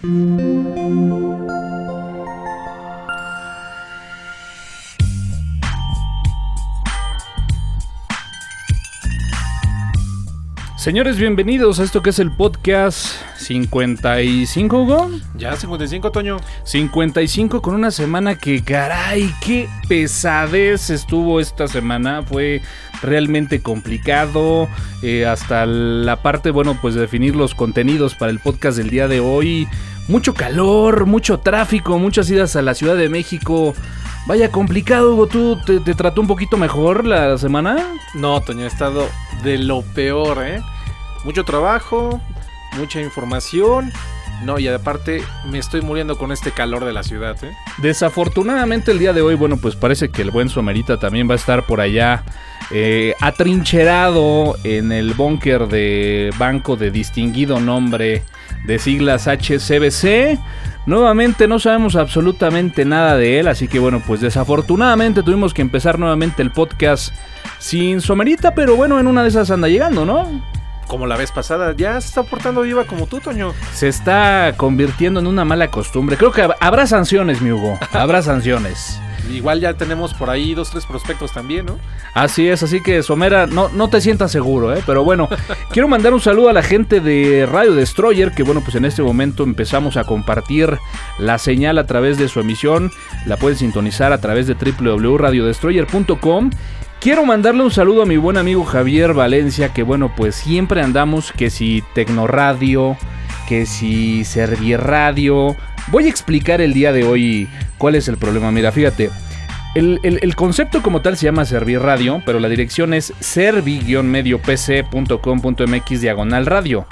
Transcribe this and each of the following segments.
Mm-hmm. Señores, bienvenidos a esto que es el podcast 55, Hugo. Ya, 55, Toño. 55 con una semana que, caray, qué pesadez estuvo esta semana. Fue realmente complicado. eh, hasta la parte, bueno, pues de definir los contenidos para el podcast del día de hoy. Mucho calor, mucho tráfico, muchas idas a la Ciudad de México. Vaya complicado, Hugo. ¿Tú te, te trató un poquito mejor la semana? No, Toño, he estado de lo peor, ¿eh? Mucho trabajo, mucha información. No, y aparte me estoy muriendo con este calor de la ciudad, ¿eh? Desafortunadamente el día de hoy, bueno, pues parece que el buen Somerita también va a estar por allá eh, atrincherado en el búnker de banco de distinguido nombre de siglas HCBC. Nuevamente no sabemos absolutamente nada de él, así que bueno, pues desafortunadamente tuvimos que empezar nuevamente el podcast sin Somerita, pero bueno, en una de esas anda llegando, ¿no? Como la vez pasada, ya se está portando viva como tú, Toño. Se está convirtiendo en una mala costumbre. Creo que hab- habrá sanciones, mi Hugo. Habrá sanciones. Igual ya tenemos por ahí dos, tres prospectos también, ¿no? Así es, así que Somera, no, no te sientas seguro, ¿eh? Pero bueno, quiero mandar un saludo a la gente de Radio Destroyer, que bueno, pues en este momento empezamos a compartir la señal a través de su emisión. La pueden sintonizar a través de www.radiodestroyer.com. Quiero mandarle un saludo a mi buen amigo Javier Valencia, que bueno, pues siempre andamos que si Tecnoradio, que si Serviradio. Voy a explicar el día de hoy cuál es el problema. Mira, fíjate. El, el- concepto como tal se llama Serviradio, pero la dirección es servi-mediopc.com.mx diagonal radio.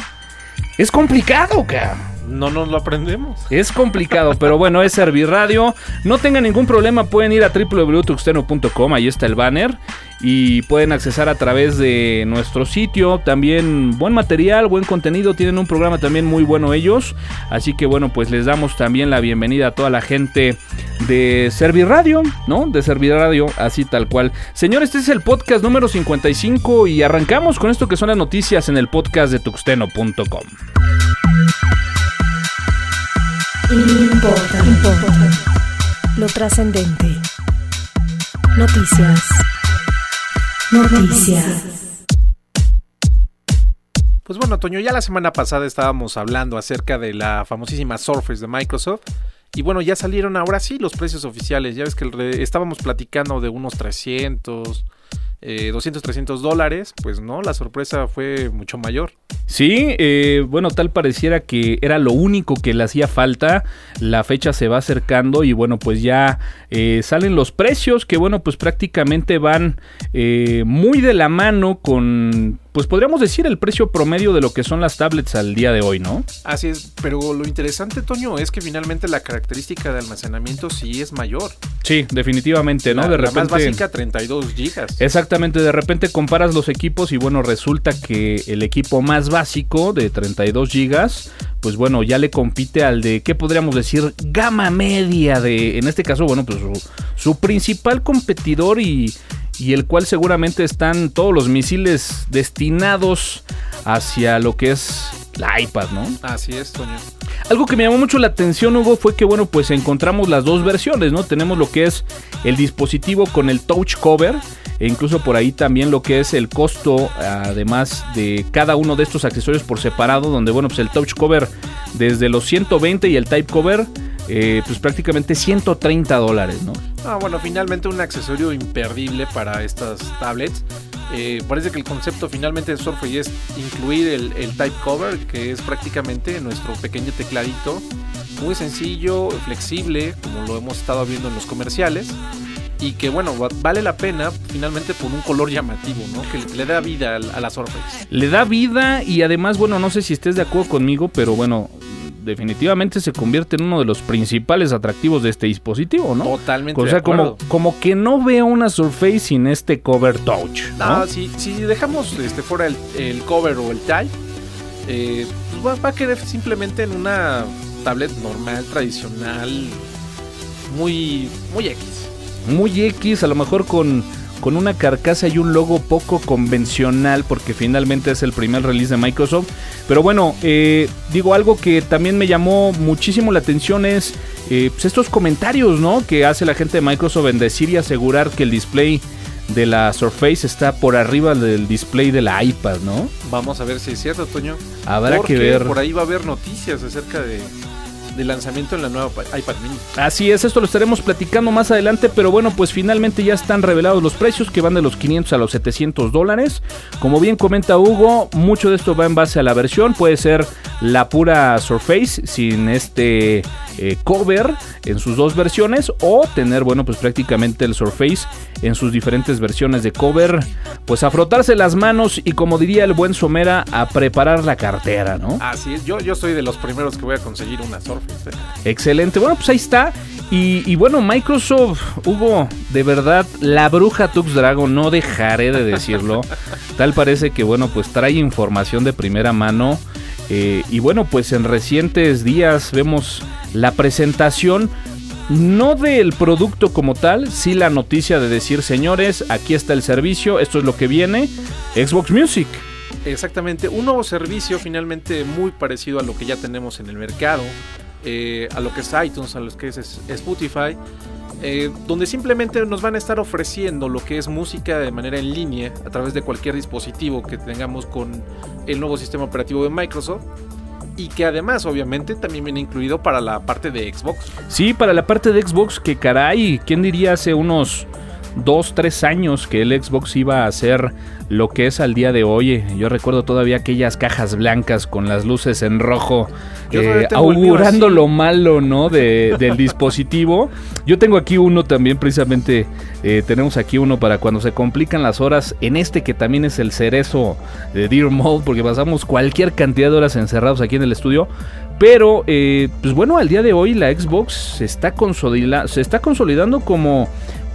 Es complicado, cabrón. No nos lo aprendemos. Es complicado, pero bueno, es Serviradio. No tengan ningún problema, pueden ir a www.tuxteno.com, ahí está el banner. Y pueden accesar a través de nuestro sitio. También buen material, buen contenido. Tienen un programa también muy bueno ellos. Así que bueno, pues les damos también la bienvenida a toda la gente de Serviradio, ¿no? De Serviradio, así tal cual. Señores, este es el podcast número 55 y arrancamos con esto que son las noticias en el podcast de tuxteno.com. Importa, importa. Lo trascendente. Noticias. Noticias. Pues bueno, Toño, ya la semana pasada estábamos hablando acerca de la famosísima Surface de Microsoft. Y bueno, ya salieron ahora sí los precios oficiales. Ya ves que estábamos platicando de unos 300, eh, 200, 300 dólares. Pues no, la sorpresa fue mucho mayor. Sí, eh, bueno, tal pareciera que era lo único que le hacía falta. La fecha se va acercando y bueno, pues ya eh, salen los precios que bueno, pues prácticamente van eh, muy de la mano con, pues podríamos decir el precio promedio de lo que son las tablets al día de hoy, ¿no? Así es, pero lo interesante, Toño, es que finalmente la característica de almacenamiento sí es mayor. Sí, definitivamente, ¿no? La, de la repente... más básica, 32 gigas. Exactamente, de repente comparas los equipos y bueno, resulta que el equipo más básico de 32 gigas, pues bueno, ya le compite al de, ¿qué podríamos decir? Gama media de, en este caso, bueno, pues su, su principal competidor y, y el cual seguramente están todos los misiles destinados hacia lo que es la iPad, ¿no? Así es, Toño. Algo que me llamó mucho la atención, Hugo, fue que, bueno, pues encontramos las dos versiones, ¿no? Tenemos lo que es el dispositivo con el touch cover, e incluso por ahí también lo que es el costo, además de cada uno de estos accesorios por separado, donde, bueno, pues el touch cover desde los 120 y el type cover, eh, pues prácticamente 130 dólares, ¿no? Ah, bueno, finalmente un accesorio imperdible para estas tablets. Eh, parece que el concepto finalmente de Surface es incluir el, el type cover, que es prácticamente nuestro pequeño tecladito. Muy sencillo, flexible, como lo hemos estado viendo en los comerciales. Y que bueno, va- vale la pena finalmente por un color llamativo, ¿no? Que le, da vida a la Surface. Le da vida y además, bueno, no sé si estés de acuerdo conmigo, pero bueno, definitivamente se convierte en uno de los principales atractivos de este dispositivo, ¿no? Totalmente. O de sea, como, como que no veo una Surface sin este cover touch. ¿no? Ah, si, si dejamos este, fuera el, el cover o el type, eh, pues va, va a quedar simplemente en una tablet normal, tradicional, muy, muy X. Muy X, a lo mejor con, con una carcasa y un logo poco convencional porque finalmente es el primer release de Microsoft. Pero bueno, eh, digo algo que también me llamó muchísimo la atención es eh, pues estos comentarios ¿no? que hace la gente de Microsoft en decir y asegurar que el display de la Surface está por arriba del display de la iPad, ¿no? Vamos a ver si es cierto, Toño. Habrá que ver. Por ahí va a haber noticias acerca de, del lanzamiento en la nueva iPad mini. Así es, esto lo estaremos platicando más adelante, pero bueno, pues finalmente ya están revelados los precios que van de los 500 a los 700 dólares. Como bien comenta Hugo, mucho de esto va en base a la versión, puede ser la pura Surface sin este eh, cover en sus dos versiones o tener, bueno, pues prácticamente el Surface en sus diferentes versiones de cover, pues a frotarse las manos y como diría el buen Somera, a preparar la cartera, ¿no? Así es, yo, yo soy de los primeros que voy a conseguir una Surface. Excelente, bueno, pues ahí está. Y, y, bueno, Microsoft, Hugo, de verdad, la bruja Tux Dragon, no dejaré de decirlo. Tal parece que, bueno, pues trae información de primera mano. Eh, y bueno, pues en recientes días vemos la presentación no del producto como tal, sí la noticia de decir, señores, aquí está el servicio, esto es lo que viene, Xbox Music. Exactamente, un nuevo servicio finalmente muy parecido a lo que ya tenemos en el mercado, eh, a lo que es iTunes, a lo que es Spotify, eh, donde simplemente nos van a estar ofreciendo lo que es música de manera en línea a través de cualquier dispositivo que tengamos con el nuevo sistema operativo de Microsoft y que además obviamente también viene incluido para la parte de Xbox. Sí, para la parte de Xbox que caray, ¿quién diría hace unos 2, 3 años que el Xbox iba a ser lo que es al día de hoy. Yo recuerdo todavía aquellas cajas blancas con las luces en rojo, eh, augurando lo malo, ¿no? De, del dispositivo. Yo tengo aquí uno también, precisamente, eh, tenemos aquí uno para cuando se complican las horas, en este que también es el cerezo de Dear Mode, porque pasamos cualquier cantidad de horas encerrados aquí en el estudio. Pero, eh, pues bueno, al día de hoy la Xbox se está, se está consolidando como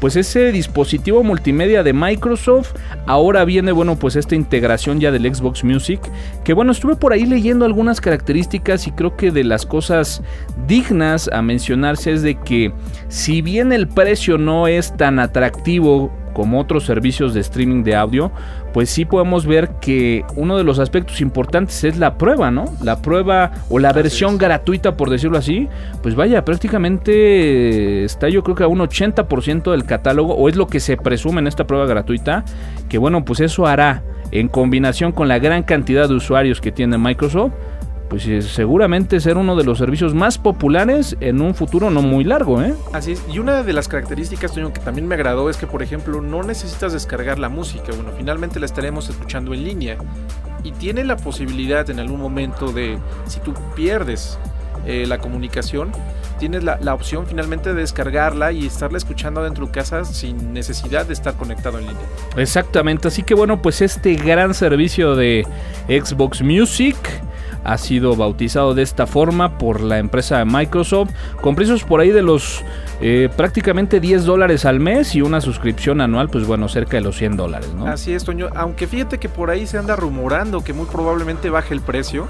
pues ese dispositivo multimedia de Microsoft. Ahora viene, bueno, pues esta integración ya del Xbox Music. Que bueno, estuve por ahí leyendo algunas características y creo que de las cosas dignas a mencionarse es de que si bien el precio no es tan atractivo como otros servicios de streaming de audio, pues sí podemos ver que uno de los aspectos importantes es la prueba, ¿no? La prueba o la versión gratuita, por decirlo así, pues vaya, prácticamente está yo creo que a un 80% del catálogo, o es lo que se presume en esta prueba gratuita, que bueno, pues eso hará en combinación con la gran cantidad de usuarios que tiene Microsoft, pues eh, seguramente ser uno de los servicios más populares en un futuro no muy largo, ¿eh? Así es, y una de las características que también me agradó es que, por ejemplo, no necesitas descargar la música, bueno, finalmente la estaremos escuchando en línea y tiene la posibilidad en algún momento de, si tú pierdes eh, la comunicación, tienes la, la, opción finalmente de descargarla y estarla escuchando dentro de casa sin necesidad de estar conectado en línea. Exactamente, así que bueno, pues este gran servicio de Xbox Music ha sido bautizado de esta forma por la empresa de Microsoft, con precios por ahí de los eh, prácticamente 10 dólares al mes y una suscripción anual, pues bueno, cerca de los 100 dólares, ¿no? Así es, Toño, aunque fíjate que por ahí se anda rumorando que muy probablemente baje el precio,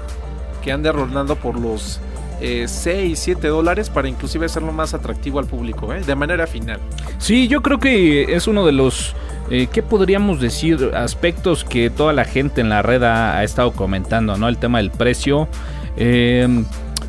que ande rondando por los 6, eh, 7 dólares para inclusive hacerlo más atractivo al público, ¿eh? de manera final. Sí, yo creo que es uno de los eh, ¿qué podríamos decir? Aspectos que toda la gente en la red ha, estado comentando, ¿no? El tema del precio. Eh,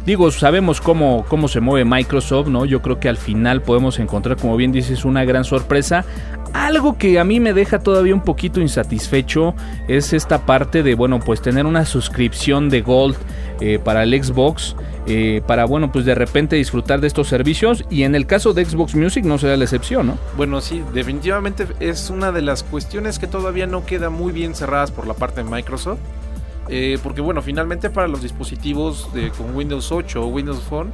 digo, sabemos cómo, cómo se mueve Microsoft, ¿no? Yo creo que al final podemos encontrar, como bien dices, una gran sorpresa. Algo que a mí me deja todavía un poquito insatisfecho es esta parte de, bueno, pues tener una suscripción de Gold eh, para el Xbox. Eh, para, bueno, pues de repente disfrutar de estos servicios. Y en el caso de Xbox Music no será la excepción, ¿no? Bueno, sí, definitivamente es una de las cuestiones que todavía no queda muy bien cerradas por la parte de Microsoft. Eh, porque, bueno, finalmente para los dispositivos con Windows 8 o Windows Phone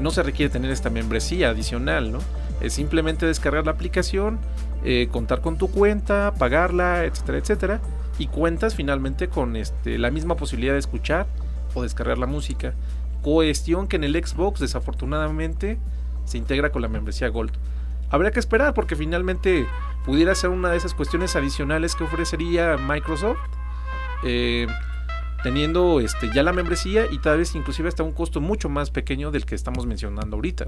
no se requiere tener esta membresía adicional, ¿no? Es simplemente descargar la aplicación, contar con tu cuenta, pagarla, etcétera, etcétera. Y cuentas finalmente con este, la misma posibilidad de escuchar o descargar la música. Cuestión que en el Xbox desafortunadamente se integra con la membresía Gold. Habría que esperar porque finalmente pudiera ser una de esas cuestiones adicionales que ofrecería Microsoft. Eh, teniendo este, ya la membresía y tal vez inclusive hasta un costo mucho más pequeño del que estamos mencionando ahorita.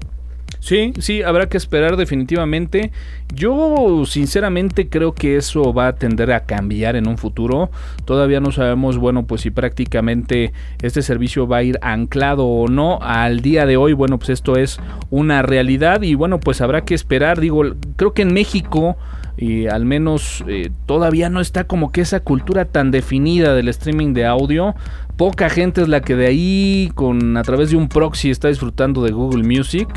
Sí, sí, habrá que esperar definitivamente. Yo sinceramente creo que eso va a tender a cambiar en un futuro. Todavía no sabemos, bueno, pues si prácticamente este servicio va a ir anclado o no. Al día de hoy, bueno, pues esto es una realidad y bueno, pues habrá que esperar. Digo, creo que en México y al menos eh, todavía no está como que esa cultura tan definida del streaming de audio. Poca gente es la que de ahí con a través de un proxy está disfrutando de Google Music.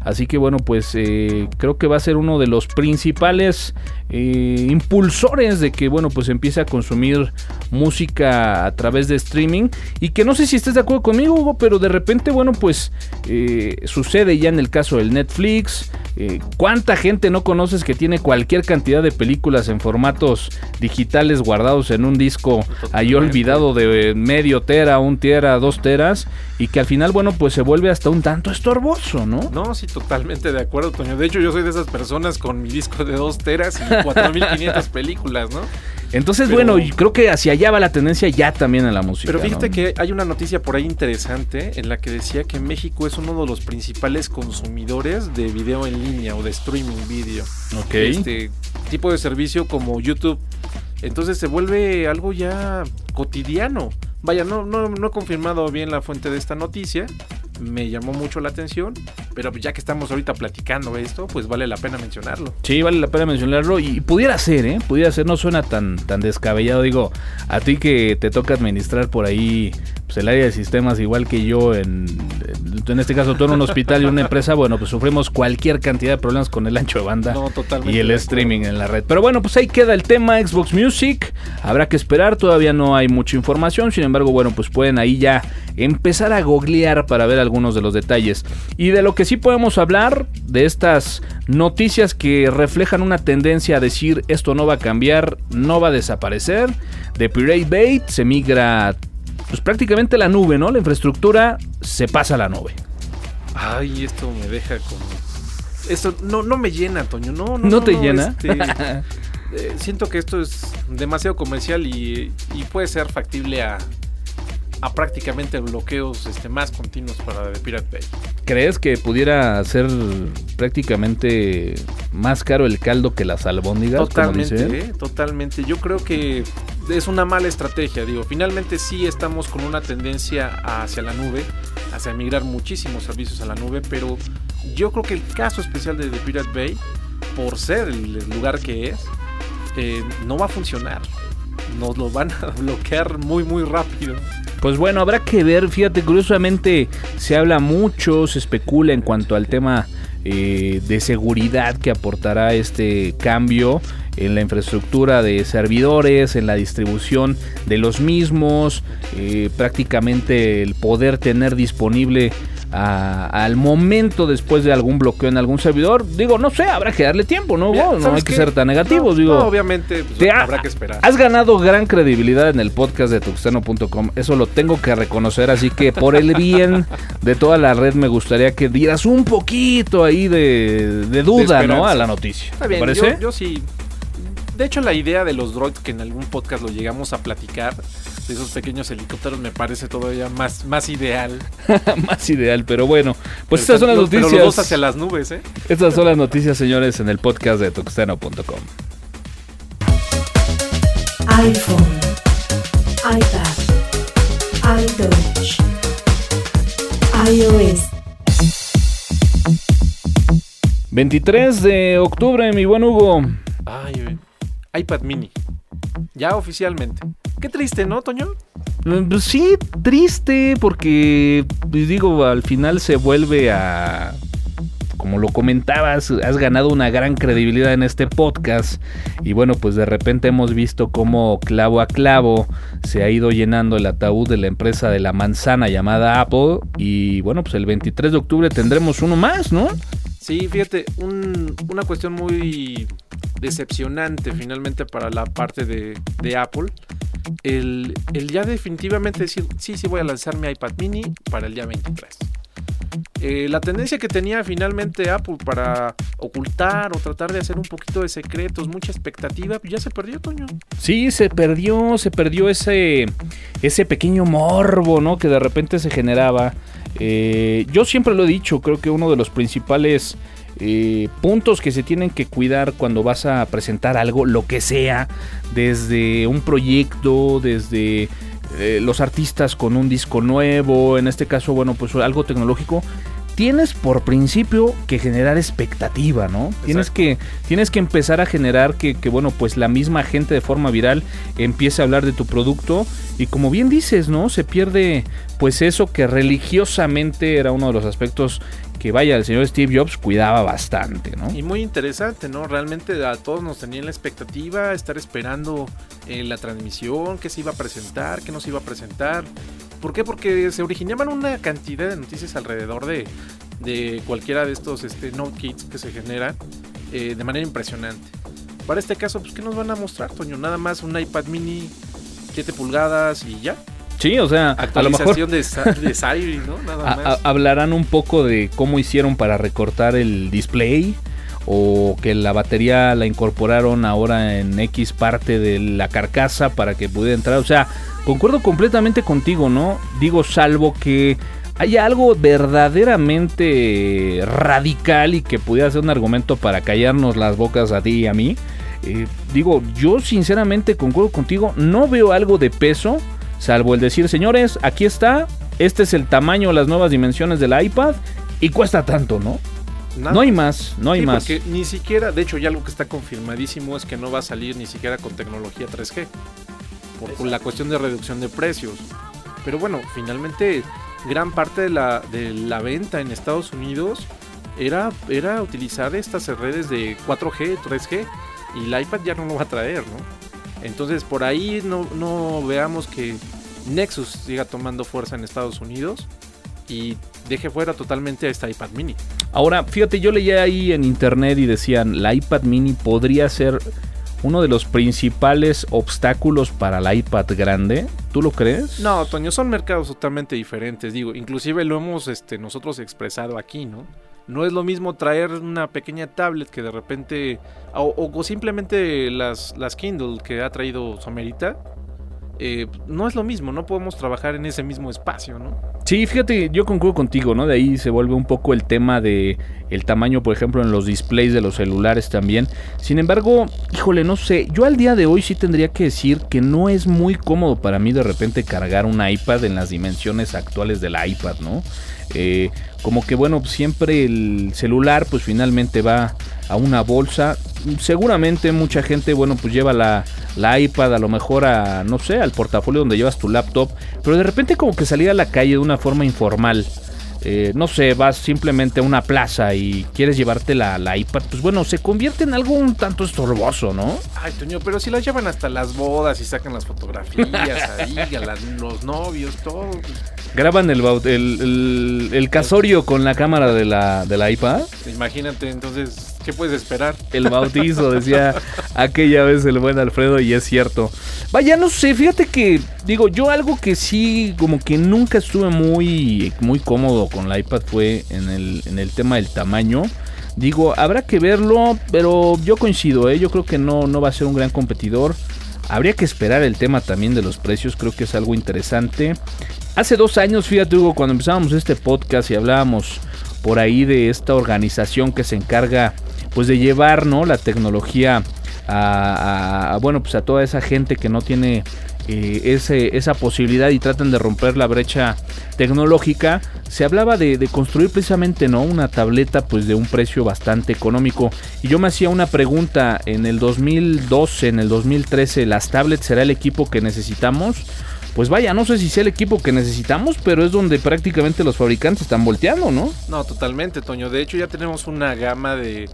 Así que bueno, pues eh, creo que va a ser uno de los principales eh, impulsores de que bueno, pues empiece a consumir música a través de streaming. Y que no sé si estés de acuerdo conmigo, Hugo, pero de repente, bueno, pues sucede ya en el caso del Netflix. ¿Cuánta gente no conoces que tiene cualquier cantidad de películas en formatos digitales guardados en un disco ahí olvidado de medio tera, un tera, dos teras? Y que al final, bueno, pues se vuelve hasta un tanto estorboso, ¿no? No, sí, totalmente de acuerdo, Toño. De hecho, yo soy de esas personas con mi disco de dos teras y 4500 películas, ¿no? Entonces, pero, bueno, creo que hacia allá va la tendencia ya también en la música. Pero fíjate ¿no? que hay una noticia por ahí interesante en la que decía que México es uno de los principales consumidores de video en línea o de streaming video. Ok. Este tipo de servicio como YouTube. Entonces se vuelve algo ya cotidiano. Vaya, no, no, no he confirmado bien la fuente de esta noticia, me llamó mucho la atención, pero ya que estamos ahorita platicando esto, pues vale la pena mencionarlo. Sí, vale la pena mencionarlo y pudiera ser, ¿eh? Pudiera ser, no suena tan, tan descabellado, digo, a ti que te toca administrar por ahí pues, el área de sistemas igual que yo, en, en este caso tú en un hospital y una empresa, bueno, pues sufrimos cualquier cantidad de problemas con el ancho de banda no, y el streaming en la red. Pero bueno, pues ahí queda el tema Xbox Music, habrá que esperar, todavía no hay mucha información, sin embargo, bueno, pues pueden ahí ya empezar a googlear para ver algunos de los detalles. Y de lo que sí podemos hablar, de estas noticias que reflejan una tendencia a decir esto no va a cambiar, no va a desaparecer. De Pirate Bay se migra pues prácticamente la nube, ¿no? La infraestructura se pasa a la nube. Ay, esto me deja como... Esto no, no me llena, Toño. No, no, ¿No, no te no, llena? este, eh, siento que esto es demasiado comercial y, y puede ser factible a, a prácticamente bloqueos este, más continuos para The Pirate Bay. ¿Crees que pudiera ser prácticamente más caro el caldo que las albóndigas? Totalmente? ¿eh? totalmente. Yo creo que es una mala estrategia. Digo, finalmente sí estamos con una tendencia hacia la nube, hacia migrar muchísimos servicios a la nube, pero yo creo que el caso especial de The Pirate Bay, por ser el lugar que es, eh, no va a funcionar. Nos lo van a bloquear muy, muy rápido. Pues bueno, habrá que ver, fíjate, curiosamente se habla mucho, se especula en cuanto al tema eh, de seguridad que aportará este cambio en la infraestructura de servidores, en la distribución de los mismos, eh, prácticamente el poder tener disponible a, al momento después de algún bloqueo en algún servidor. Digo, no sé, habrá que darle tiempo, ¿no? Mira, no hay ¿sabes que ser tan negativos, No, digo. no, obviamente pues, Te ha- habrá que esperar. Has ganado gran credibilidad en el podcast de tuxteno.com, eso lo tengo que reconocer, así que por el bien de toda la red me gustaría que dieras un poquito ahí de, de duda, De ¿no? A la noticia. Está ¿Te bien, parece? yo, yo sí. De hecho, la idea de los droids que en algún podcast lo llegamos a platicar, de esos pequeños helicópteros, me parece todavía más, más ideal. Más ideal, pero bueno, pues Pero estas son las los- Pero los noticias. dos hacia las nubes, ¿eh? Estas son las noticias, señores, en el podcast de tuxteno.com. iPhone, iPad, iTouch, iOS, 23 de octubre, mi buen Hugo. Ay, güey. iPad mini. Ya oficialmente. Qué triste, ¿no, Toño? Mm, pues sí, triste porque, pues digo, al final se vuelve a... Como lo comentabas, has ganado una gran credibilidad en este podcast y bueno, pues de repente hemos visto cómo clavo a clavo se ha ido llenando el ataúd de la empresa de la manzana llamada Apple y bueno, pues el 23 de octubre tendremos uno más, ¿no? Sí, fíjate, un- una cuestión muy decepcionante finalmente para la parte de, de Apple. El, el ya definitivamente decir, sí, sí voy a lanzar mi iPad mini para el día 23. Eh, la tendencia que tenía finalmente Apple para ocultar o tratar de hacer un poquito de secretos, mucha expectativa, ya se perdió, Toño. Sí, se perdió, se perdió ese, ese pequeño morbo, ¿no? Que de repente se generaba Eh, yo siempre lo he dicho, creo que uno de los principales eh, puntos que se tienen que cuidar cuando vas a presentar algo, lo que sea, desde un proyecto, desde eh, los artistas con un disco nuevo, en este caso, bueno, pues algo tecnológico, tienes por principio que generar expectativa, ¿no? Tienes que, tienes que empezar a generar que, que, bueno, pues la misma gente de forma viral empiece a hablar de tu producto y como bien dices, ¿no? Se pierde pues eso que religiosamente era uno de los aspectos que vaya, el señor Steve Jobs cuidaba bastante, ¿no? Y muy interesante, ¿no? Realmente a todos nos tenían la expectativa, estar esperando eh, la transmisión, qué se iba a presentar, qué no se iba a presentar. ¿Por qué? Porque se originaban una cantidad de noticias alrededor de, de cualquiera de estos este, Note Kits que se generan eh, de manera impresionante. Para este caso, pues, ¿qué nos van a mostrar, Toño? Nada más un iPad mini 7 pulgadas y ya. Sí, o sea, a lo mejor de, de Siri, ¿no? Nada más. a- a- hablarán un poco de cómo hicieron para recortar el display o que la batería la incorporaron ahora en X parte de la carcasa para que pudiera entrar. O sea, concuerdo completamente contigo, ¿no? Digo, salvo que haya algo verdaderamente radical y que pudiera ser un argumento para callarnos las bocas a ti y a mí. Eh, digo, yo sinceramente concuerdo contigo, no veo algo de peso, salvo el decir, señores, aquí está, este es el tamaño, las nuevas dimensiones del iPad y cuesta tanto, ¿no? Nada. No hay más, no hay Sí, más. Porque ni siquiera, de hecho, ya algo que está confirmadísimo es que no va a salir ni siquiera con tecnología 3G. Por, por la cuestión de reducción de precios. Pero bueno, finalmente, gran parte de la, de la venta en Estados Unidos era, era utilizar estas redes de 4G, 3G. Y el iPad ya no lo va a traer, ¿no? Entonces, por ahí no, no veamos que Nexus siga tomando fuerza en Estados Unidos. Y deje fuera totalmente a esta iPad mini. Ahora, fíjate, yo leía ahí en internet y decían, la iPad mini podría ser uno de los principales obstáculos para la iPad grande. ¿Tú lo crees? No, Toño, son mercados totalmente diferentes. Digo, inclusive lo hemos este, nosotros expresado aquí, ¿no? No es lo mismo traer una pequeña tablet que de repente. O, simplemente las, las Kindle que ha traído Somerita. eh, no es lo mismo, no podemos trabajar en ese mismo espacio, ¿no? Sí, fíjate, yo concuerdo contigo, ¿no? De ahí se vuelve un poco el tema de el tamaño, por ejemplo, en los displays de los celulares también. Sin embargo, híjole, no sé, yo al día de hoy sí tendría que decir que no es muy cómodo para mí de repente cargar un iPad en las dimensiones actuales del iPad, ¿no? Eh, como que bueno, siempre el celular pues finalmente va a una bolsa. Seguramente mucha gente, bueno, pues lleva la, la iPad a lo mejor a, no sé, al portafolio donde llevas tu laptop. Pero de repente como que salir a la calle de una forma informal. eh, no sé, vas simplemente a una plaza y quieres llevarte la, la iPad, pues bueno, se convierte en algo un tanto estorboso, ¿no? Ay, Toño, pero si las llevan hasta las bodas y sacan las fotografías ahí, a los novios, todo. Graban el, baut- el, el- el casorio con la cámara de la, de la iPad. Imagínate, entonces, ¿qué puedes esperar? El bautizo, decía aquella vez el buen Alfredo, y es cierto. Vaya, no sé, fíjate que, digo, yo algo que sí, como que nunca estuve muy, muy cómodo con la iPad fue en el, en el tema del tamaño. Digo, habrá que verlo, pero yo coincido, ¿eh? yo creo que no, no va a ser un gran competidor. Habría que esperar el tema también de los precios, creo que es algo interesante. Hace dos años, fíjate Hugo, cuando empezábamos este podcast y hablábamos por ahí de esta organización que se encarga pues de llevar ¿no? la tecnología a, a- bueno pues a toda esa gente que no tiene eh, esa posibilidad y tratan de romper la brecha tecnológica se hablaba de, de construir precisamente no una tableta pues de un precio bastante económico y yo me hacía una pregunta en el 2012 en el 2013 las tablets será el equipo que necesitamos pues vaya, no sé si sea el equipo que necesitamos, pero es donde prácticamente los fabricantes están volteando, ¿no? No, totalmente, Toño. De hecho, ya tenemos una gama de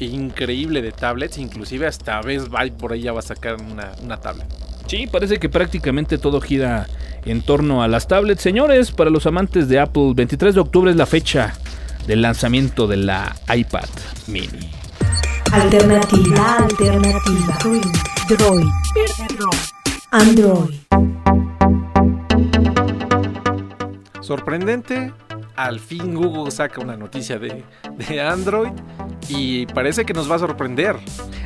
increíble de tablets. Inclusive hasta Best Buy por ahí ya va a sacar una, una tablet. Sí, parece que prácticamente todo gira en torno a las tablets. Señores, para los amantes de Apple, 23 de octubre es la fecha del lanzamiento de la iPad mini. Alternativa, alternativa. Droid. Android. Sorprendente, al fin Google saca una noticia de, de Android y parece que nos va a sorprender.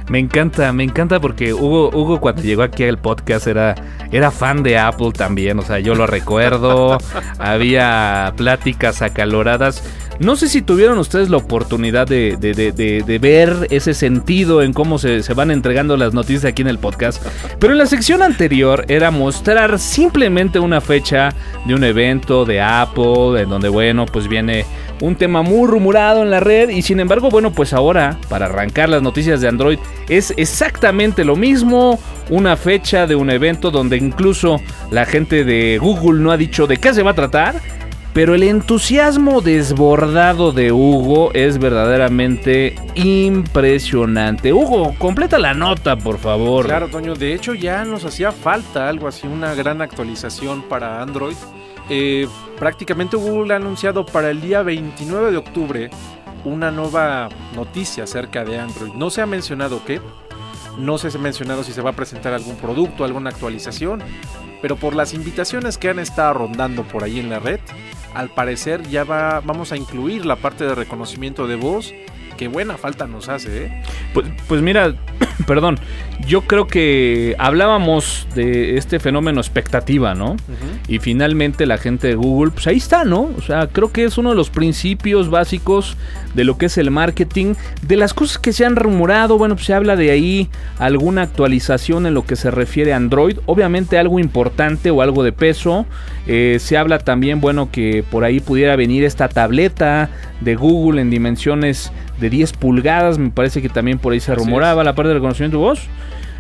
Me encanta, me encanta porque Hugo, Hugo cuando llegó aquí al podcast era, era fan de Apple también, o sea, yo lo recuerdo, había pláticas acaloradas. No sé si tuvieron ustedes la oportunidad de, de- de- de- ver ese sentido en cómo se, se van entregando las noticias aquí en el podcast, pero en la sección anterior era mostrar simplemente una fecha de un evento de Apple, en donde, bueno, pues viene un tema muy rumorado en la red y sin embargo, bueno, pues ahora, para arrancar las noticias de Android, es exactamente lo mismo, una fecha de un evento donde incluso la gente de Google no ha dicho de qué se va a tratar. Pero el entusiasmo desbordado de Hugo es verdaderamente impresionante. Hugo, completa la nota, por favor. Claro, Toño, de hecho ya nos hacía falta algo así, una gran actualización para Android. Eh, prácticamente Google ha anunciado para el día 29 de octubre una nueva noticia acerca de Android. No se ha mencionado qué, no se ha mencionado si se va a presentar algún producto, alguna actualización, pero por las invitaciones que han estado rondando por ahí en la red, al parecer ya va, vamos a incluir la parte de reconocimiento de voz. Que buena falta nos hace, ¿eh? Pues, pues mira, perdón, yo creo que hablábamos de este fenómeno expectativa, ¿no? Y finalmente la gente de Google, pues ahí está, ¿no? O sea, creo que es uno de los principios básicos de lo que es el marketing. De las cosas que se han rumorado, bueno, pues se habla de ahí alguna actualización en lo que se refiere a Android. Obviamente algo importante o algo de peso. Eh, se habla también, bueno, que por ahí pudiera venir esta tableta de Google en dimensiones de 10 pulgadas. Me parece que también por ahí se Así rumoraba la parte del reconocimiento de voz.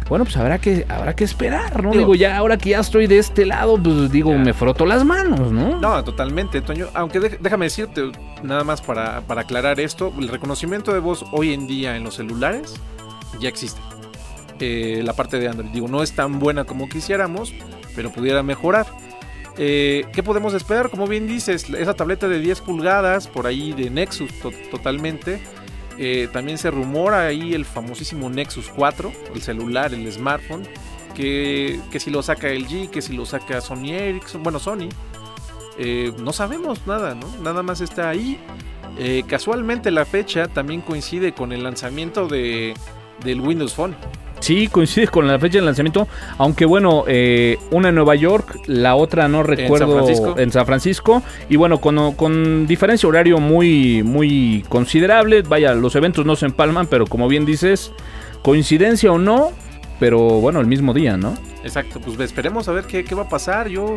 Bueno, pues habrá que, habrá que esperar, ¿no? Digo- Digo, ya ahora que ya estoy de este lado, pues digo, Ya. me froto las manos, ¿no? No, totalmente, Toño. Aunque déjame decirte, nada más para, para aclarar esto, el reconocimiento de voz hoy en día en los celulares ya existe. Eh, la parte de Android, digo, no es tan buena como quisiéramos, pero pudiera mejorar. Eh, ¿Qué podemos esperar? Como bien dices, esa tableta de 10 pulgadas, por ahí de Nexus to- totalmente. Eh, también se rumora ahí el famosísimo Nexus 4, el celular, el smartphone, que, que si lo saca LG, que si lo saca Sony Ericsson, bueno, Sony. Eh, no sabemos nada, ¿no? Nada más está ahí. Eh, casualmente la fecha también coincide con el lanzamiento de, del Windows Phone. Sí, coincide con la fecha de lanzamiento. Aunque bueno, eh, una en Nueva York, la otra no recuerdo Francisco. en San Francisco. Y bueno, con, con diferencia horario muy, muy considerable. Vaya, los eventos no se empalman, pero como bien dices, coincidencia o no, pero bueno, el mismo día, ¿no? Exacto, pues esperemos a ver qué, qué va a pasar. Yo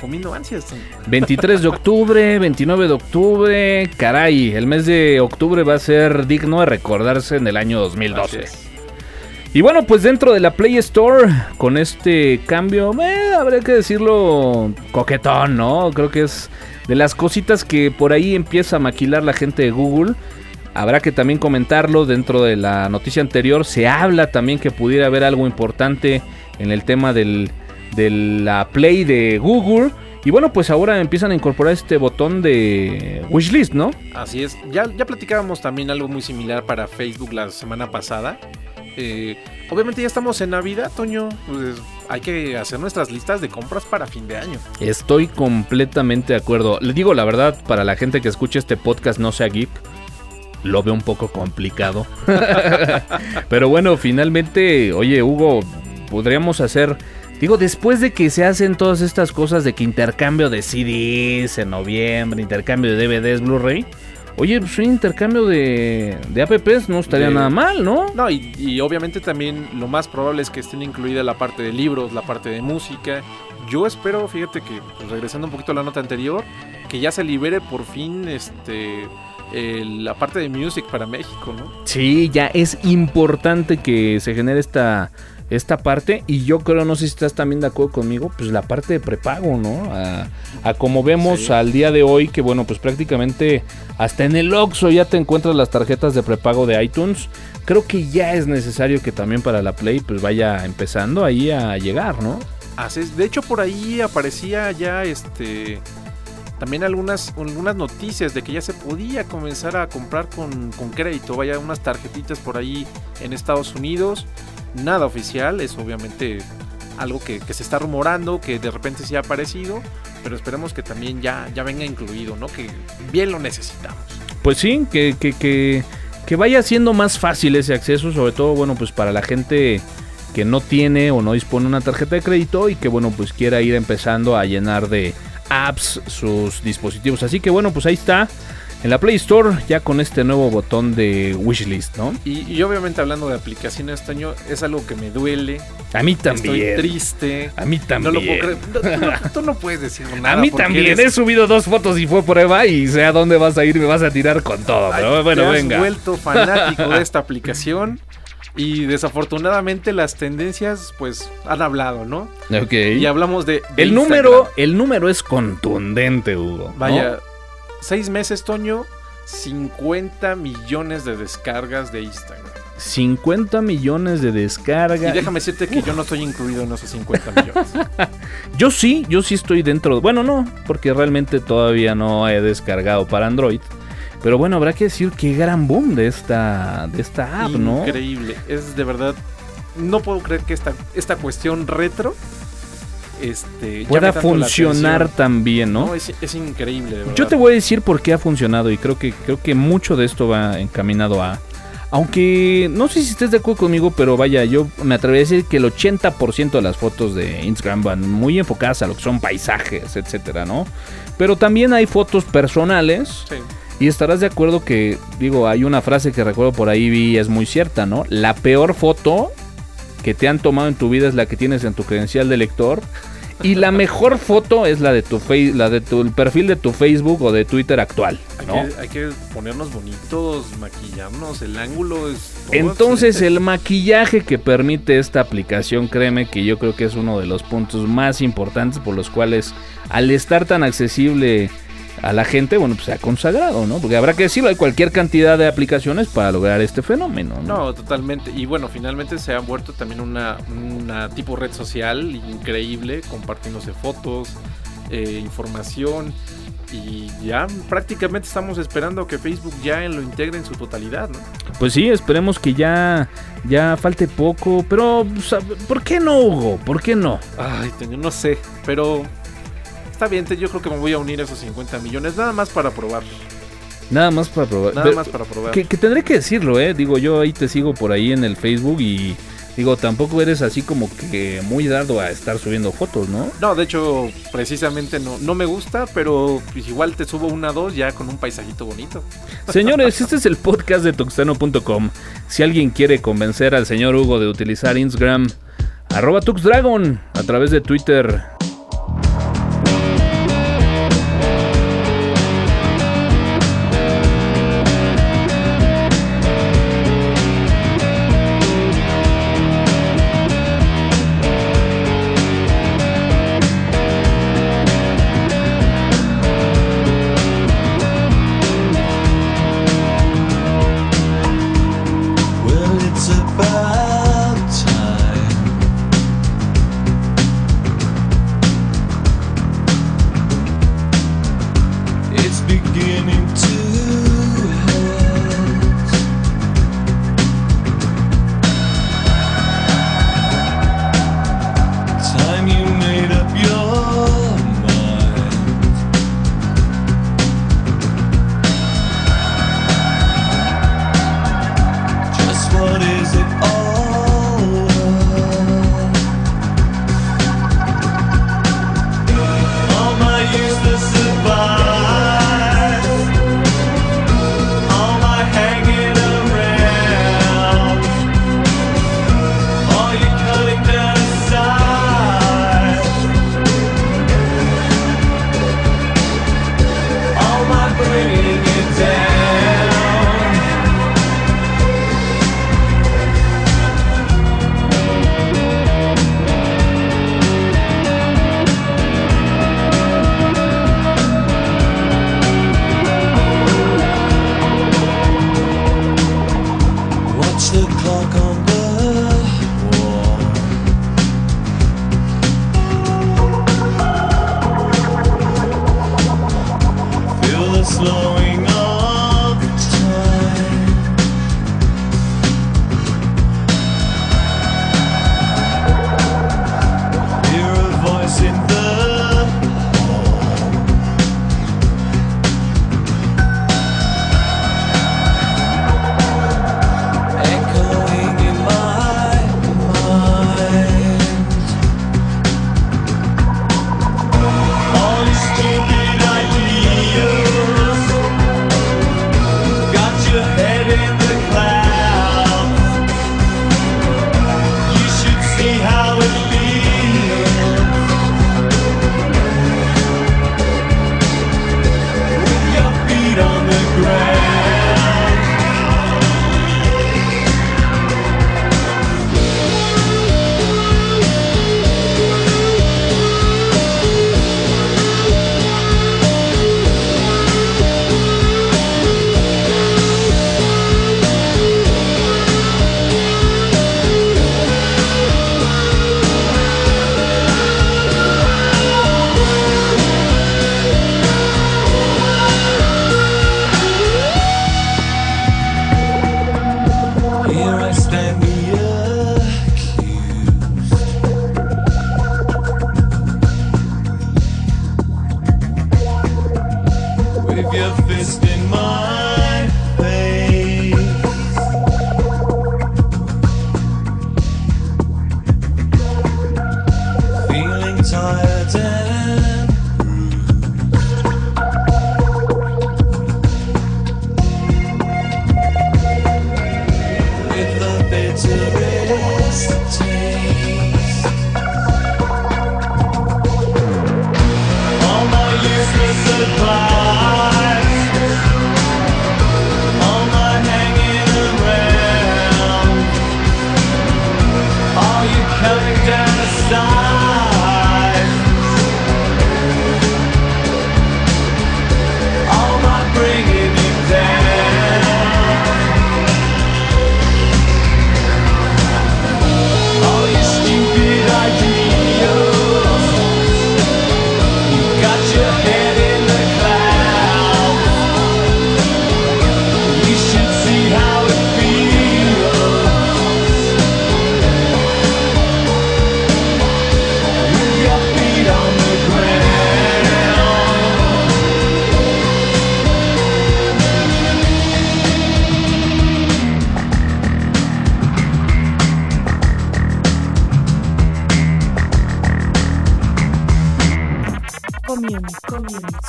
comiendo ansias. 23 de octubre, 29 de octubre, caray, el mes de octubre va a ser digno de recordarse en el año 2012. Y bueno, pues dentro de la Play Store, con este cambio, eh, habría que decirlo coquetón, ¿no? Creo que es de las cositas que por ahí empieza a maquilar la gente de Google. Habrá que también comentarlo dentro de la noticia anterior. Se habla también que pudiera haber algo importante en el tema del, de la Play de Google. Y bueno, pues ahora empiezan a incorporar este botón de wishlist, ¿no? Así es. Ya platicábamos también algo muy similar para Facebook la semana pasada. Eh, obviamente ya estamos en Navidad, Toño. Pues hay que hacer nuestras listas de compras para fin de año. Estoy completamente de acuerdo. Le digo la verdad, para la gente que escuche este podcast no sea geek, lo veo un poco complicado. Pero bueno, finalmente, oye Hugo, podríamos hacer... Digo, después de que se hacen todas estas cosas de que intercambio de CDs en noviembre, intercambio de DVDs, Blu-ray, oye, pues un intercambio de, de apps no estaría De- nada mal, ¿no? No, y, y obviamente también lo más probable es que estén incluida la parte de libros, la parte de música. Yo espero, fíjate que, pues, regresando un poquito a la nota anterior, que ya se libere por fin este el- la parte de music para México, ¿no? Sí, ya es importante que se genere esta, esta parte. Y yo creo, no sé si estás también de acuerdo conmigo, pues la parte de prepago, ¿no? A, a como vemos Sí. al día de hoy, que bueno, pues prácticamente hasta en el Oxxo ya te encuentras las tarjetas de prepago de iTunes. Creo que ya es necesario que también para la Play pues vaya empezando ahí a llegar, ¿no? Así es. De hecho, por ahí aparecía ya este. También algunas, algunas noticias de que ya se podía comenzar a comprar con, con crédito. Vaya, unas tarjetitas por ahí en Estados Unidos. Nada oficial, es obviamente algo que, que se está rumorando, que de repente sí ha aparecido. Pero esperemos que también ya, ya venga incluido, ¿no? Que bien lo necesitamos. Pues sí, que, que, que, que vaya siendo más fácil ese acceso, sobre todo, bueno, pues para la gente que no tiene o no dispone una tarjeta de crédito y que, bueno, pues quiera ir empezando a llenar de apps sus dispositivos. Así que, bueno, pues ahí está en la Play Store ya con este nuevo botón de wishlist, ¿no? Y, y obviamente hablando de aplicaciones este año, es algo que me duele. A mí también. Estoy triste. A mí también. No lo puedo creer. No, tú, no, tú no puedes decir nada. A mí también. eres- He subido dos fotos y fue prueba y sé a dónde vas a ir, me vas a tirar con todo. Ay, Pero bueno, te has venga. vuelto fanático de esta aplicación. Y desafortunadamente las tendencias, pues, han hablado, ¿no? Ok. Y hablamos de. de El Instagram. número, el número es contundente, Hugo. Vaya, seis meses, Toño, 50 millones de descargas de Instagram. 50 millones de Y descargas. déjame decirte que yo no estoy incluido en esos 50 millones. Yo sí, yo sí estoy dentro. Bueno, no, porque realmente todavía no he descargado para Android. Pero bueno, habrá que decir qué gran boom de esta, de esta app, ¿no? Increíble. Es de verdad. No puedo creer que esta, esta cuestión retro este, Pueda funcionar también, ¿no? No, es, es increíble, de verdad. Yo te voy a decir por qué ha funcionado y creo que, creo que mucho de esto va encaminado a... Aunque no sé si estés de acuerdo conmigo, pero vaya, yo me atrevería a decir que el 80% de las fotos de Instagram van muy enfocadas a lo que son paisajes, etcétera, ¿no? Pero también hay fotos personales Sí. y estarás de acuerdo que, digo, hay una frase que recuerdo por ahí vi, es muy cierta, ¿no? La peor foto que te han tomado en tu vida es la que tienes en tu credencial de lector. Y la mejor foto es la de tu face, la de tu el perfil de tu Facebook o de Twitter actual, Hay, ¿no? que, hay que ponernos bonitos, maquillarnos, el ángulo es... Entonces el maquillaje que permite esta aplicación, créeme que yo creo que es uno de los puntos más importantes por los cuales al estar tan accesible a la gente, bueno, pues se ha consagrado, ¿no? Porque habrá que decirlo, hay cualquier cantidad de aplicaciones para lograr este fenómeno, ¿no? No, totalmente. Y bueno, finalmente se ha vuelto también una, una tipo red social increíble, compartiéndose fotos, eh, información. Y ya prácticamente estamos esperando que Facebook ya lo integre en su totalidad, ¿no? Pues sí, esperemos que ya, ya falte poco, pero ¿por qué no, Hugo? ¿Por qué no? Ay, no sé, pero está bien, yo creo que me voy a unir a esos 50 millones, nada más para probar. Nada más para probar. Nada Pero- más para probar. Que, que tendré que decirlo, ¿eh? Digo, yo ahí te sigo por ahí en el Facebook y digo, tampoco eres así como que muy dado a estar subiendo fotos, ¿no? No, de hecho, precisamente no, no me gusta, pero pues igual te subo una dos ya con un paisajito bonito. Señores, este es el podcast de tuxteno.com. Si alguien quiere convencer al señor Hugo de utilizar Instagram, arroba tuxdragon a través de Twitter.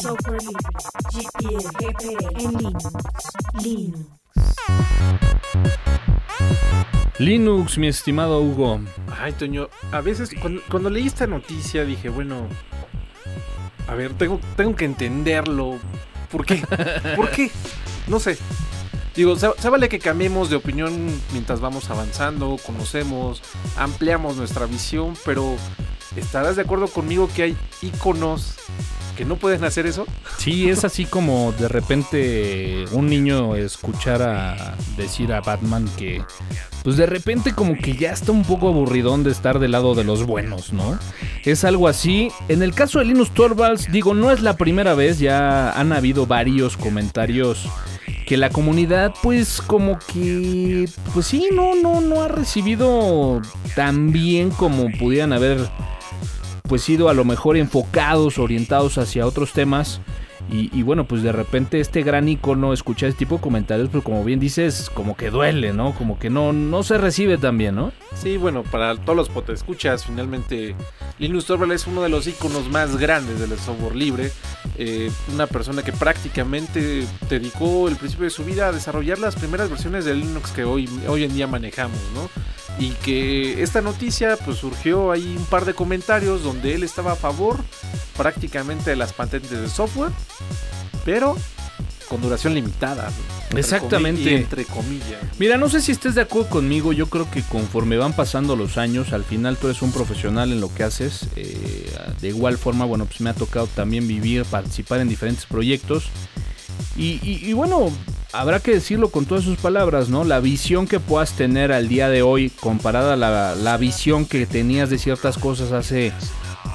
Software libre, GPL, GPL, en Linux, Linux. Linux, mi estimado Hugo. Ay, Toño, a veces cuando, cuando leí esta noticia dije, bueno, a ver, tengo, tengo que entenderlo. ¿Por qué? ¿Por qué? No sé. Digo, se, se vale que cambiemos de opinión mientras vamos avanzando, conocemos, ampliamos nuestra visión, pero ¿estarás de acuerdo conmigo que hay iconos que no pueden hacer eso? Sí, es así como de repente un niño escuchara decir a Batman que, pues de repente como que ya está un poco aburridón de estar del lado de los buenos, ¿no? Es algo así. En el caso de Linus Torvalds, digo, no es la primera vez, ya han habido varios comentarios que la comunidad pues como que pues sí no no no ha recibido tan bien como pudieran haber pues sido a lo mejor enfocados orientados hacia otros temas y, bueno pues de repente este gran icono escucha este tipo de comentarios pero como bien dices como que duele no como que no no se recibe tan bien no Sí, bueno, para todos los potescuchas, finalmente Linus Torvalds es uno de los iconos más grandes del software libre. Eh, una persona que prácticamente dedicó el principio de su vida a desarrollar las primeras versiones de Linux que hoy, hoy en día manejamos, ¿no? Y que esta noticia pues surgió ahí un par de comentarios donde él estaba a favor prácticamente de las patentes de software, pero con duración limitada. Exactamente. entre comillas. Mira, no sé si estés de acuerdo conmigo, yo creo que conforme van pasando los años, al final tú eres un profesional en lo que haces. eh, de igual forma, bueno, pues me ha tocado también vivir, participar en diferentes proyectos. Y, y- y bueno, habrá que decirlo con todas sus palabras, ¿no? La visión que puedas tener al día de hoy comparada a la, la visión que tenías de ciertas cosas hace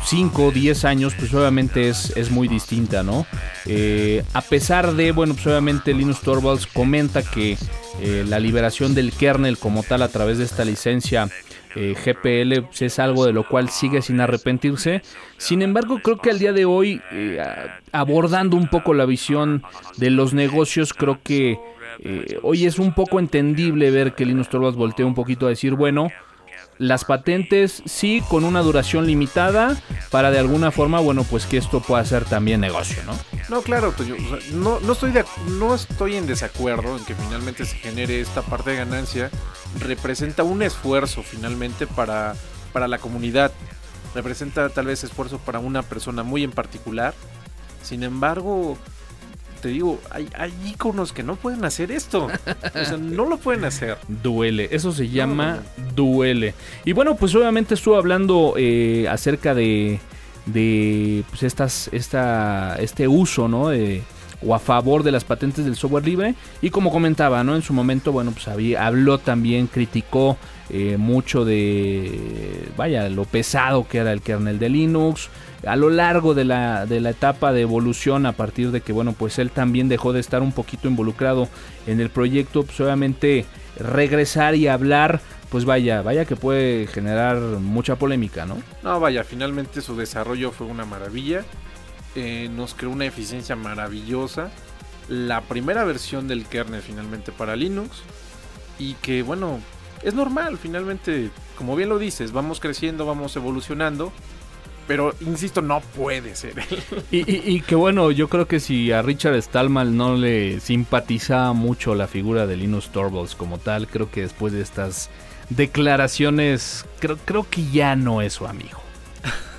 5 o 10 años, pues obviamente es, es muy distinta, ¿no? Eh, a pesar de, bueno, pues obviamente Linus Torvalds comenta que eh, la liberación del kernel como tal a través de esta licencia eh, GPL pues, es algo de lo cual sigue sin arrepentirse. Sin embargo, creo que al día de hoy, eh, abordando un poco la visión de los negocios, creo que eh, hoy es un poco entendible ver que Linus Torvalds voltea un poquito a decir, bueno, las patentes sí con una duración limitada para de alguna forma, bueno, pues que esto pueda ser también negocio, ¿no? No, claro, no, estoy no estoy en desacuerdo en que finalmente se genere esta parte de ganancia. Representa un esfuerzo finalmente para, para la comunidad. Representa tal vez esfuerzo para una persona muy en particular. Sin embargo, te digo, hay, hay íconos que no pueden hacer esto. O sea, no lo pueden hacer. Duele, eso se llama duele. Y bueno, pues obviamente estuvo hablando eh, acerca de, de pues estas, esta, este uso, ¿no? De- o a favor de las patentes del software libre. Y como comentaba, ¿no? En su momento, bueno, pues había, habló también, criticó eh, mucho de, vaya, lo pesado que era el kernel de Linux. A lo largo de la, de la etapa de evolución, a partir de que, bueno, pues él también dejó de estar un poquito involucrado en el proyecto, pues obviamente regresar y hablar, pues vaya, vaya que puede generar mucha polémica, ¿no? No, vaya, finalmente su desarrollo fue una maravilla. Eh, nos creó una eficiencia maravillosa. La primera versión del kernel finalmente para Linux. Y que bueno, es normal, finalmente, como bien lo dices, vamos creciendo, vamos evolucionando. Pero, insisto, no puede ser. Y, que bueno, yo creo que si a Richard Stallman no le simpatizaba mucho la figura de Linus Torvalds como tal, creo que después de estas declaraciones, creo que ya no es su amigo.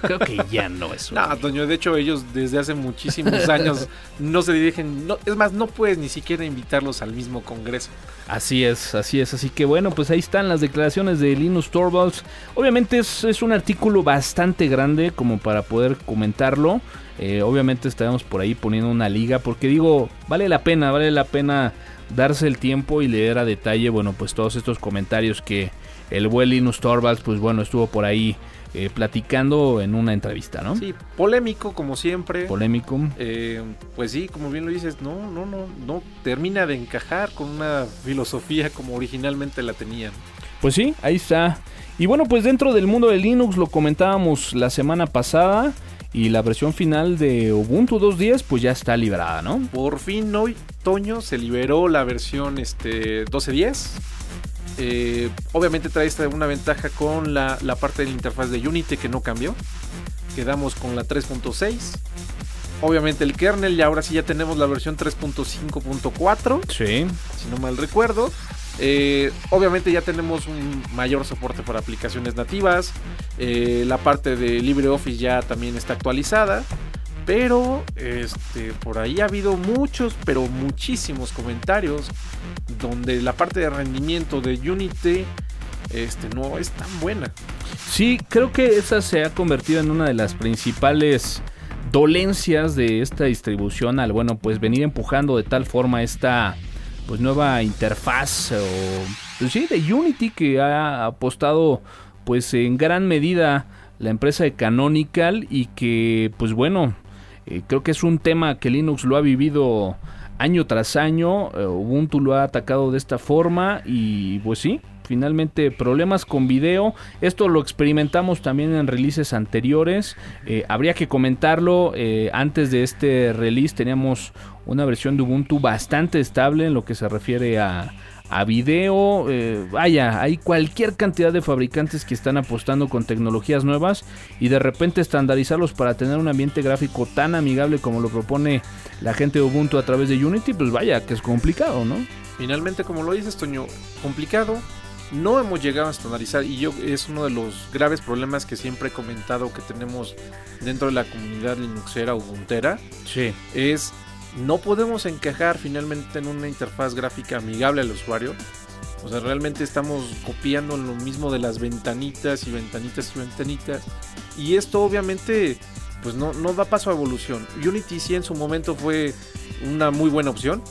Creo que ya no es su no. Toño, de hecho ellos desde hace muchísimos años no se dirigen, no, es más, no puedes ni siquiera invitarlos al mismo congreso. Así es, así es. Así que bueno, pues ahí están las declaraciones de Linus Torvalds. Obviamente es, es un artículo bastante grande como para poder comentarlo. Eh, obviamente estaremos por ahí poniendo una liga porque digo, vale la pena, vale la pena darse el tiempo y leer a detalle, bueno, pues todos estos comentarios que el buen Linus Torvalds, pues bueno, estuvo por ahí eh, platicando en una entrevista, ¿no? Sí, polémico como siempre. Polémico. Eh, pues sí, como bien lo dices, no, no, no, no termina de encajar con una filosofía como originalmente la tenían. Pues sí, ahí está. Y bueno, pues dentro del mundo de Linux lo comentábamos la semana pasada y la versión final de Ubuntu 2.10 pues ya está liberada, ¿no? Por fin hoy, Toño, se liberó la versión este, 12.10. Eh, obviamente trae esta una ventaja con la, la parte de la interfaz de Unity que no cambió. Quedamos con la 3.6. obviamente el kernel y ahora sí ya tenemos la versión 3.5.4, Sí. si no mal recuerdo. Eh, obviamente ya tenemos un mayor soporte para aplicaciones nativas. Eh, la parte de LibreOffice ya también está actualizada. Pero este, por ahí ha habido muchos, pero muchísimos comentarios donde la parte de rendimiento de Unity este, no es tan buena. Sí, creo que esa se ha convertido en una de las principales dolencias de esta distribución al bueno pues venir empujando de tal forma esta pues nueva interfaz o pues de Unity que ha apostado pues en gran medida la empresa de Canonical y que pues bueno eh, creo que es un tema que Linux lo ha vivido año tras año eh, Ubuntu lo ha atacado de esta forma y pues sí finalmente problemas con video. Esto lo experimentamos también en releases anteriores. Eh, habría que comentarlo. antes de este release teníamos una versión de Ubuntu bastante estable en lo que se refiere a, a video. eh, vaya, hay cualquier cantidad de fabricantes que están apostando con tecnologías nuevas y de repente estandarizarlos para tener un ambiente gráfico tan amigable como lo propone la gente de Ubuntu a través de Unity, pues vaya, que es complicado, ¿no? Finalmente, como lo dices, Toño, complicado. No hemos llegado a estandarizar y yo es uno de los graves problemas que siempre he comentado que tenemos dentro de la comunidad linuxera ubuntera. Sí. Es no podemos encajar finalmente en una interfaz gráfica amigable al usuario. O sea, realmente estamos copiando lo mismo de las ventanitas y ventanitas y ventanitas. Y esto obviamente pues no, no da paso a evolución. Unity sí en su momento fue una muy buena opción.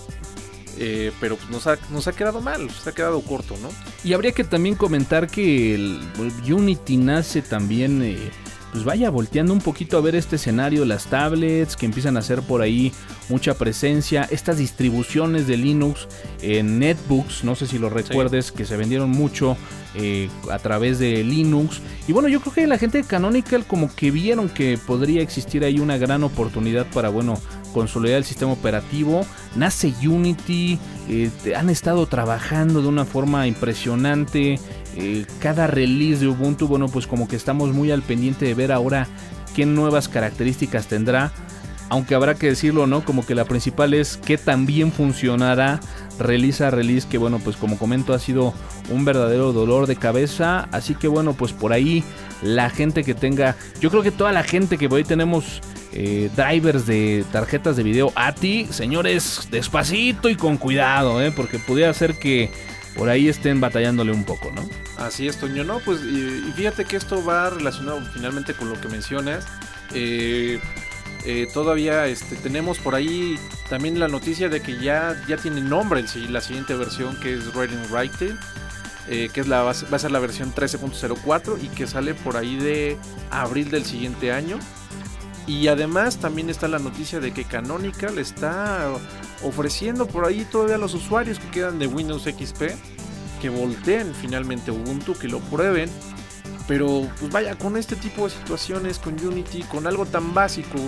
eh, pero pues, nos, ha, nos ha quedado mal, se ha quedado corto, ¿no? Y habría que también comentar que el Unity nace también, eh, pues vaya volteando un poquito a ver este escenario, las tablets que empiezan a hacer por ahí mucha presencia, estas distribuciones de Linux en netbooks, no sé si lo recuerdes, que se vendieron mucho eh, a través de Linux. Y bueno, yo creo que la gente de Canonical como que vieron que podría existir ahí una gran oportunidad para, bueno, consolidar el sistema operativo. Nace Unity, eh, han estado trabajando de una forma impresionante. Eh, cada release de Ubuntu, bueno, pues como que estamos muy al pendiente de ver ahora qué nuevas características tendrá. Aunque habrá que decirlo, ¿no? Como que la principal es que también funcionará release a release, que bueno, pues como comento ha sido un verdadero dolor de cabeza. Así que bueno, pues por ahí la gente que tenga, yo creo que toda la gente que ahí tenemos eh, drivers de tarjetas de video ATI, señores, despacito y con cuidado, ¿eh? porque pudiera ser que por ahí estén batallándole un poco, ¿no? Así es, Toño, ¿no? Pues fíjate que esto va relacionado finalmente con lo que mencionas. Eh, eh, todavía este, tenemos por ahí también la noticia de que ya, ya tiene nombre la siguiente versión que es Reading Writing. eh, que es la, va a ser la versión 13.04 y que sale por ahí de abril del siguiente año. Y además también está la noticia de que Canonical está ofreciendo por ahí todavía a los usuarios que quedan de Windows XP que volteen finalmente Ubuntu, que lo prueben. Pero pues vaya, con este tipo de situaciones, con Unity, con algo tan básico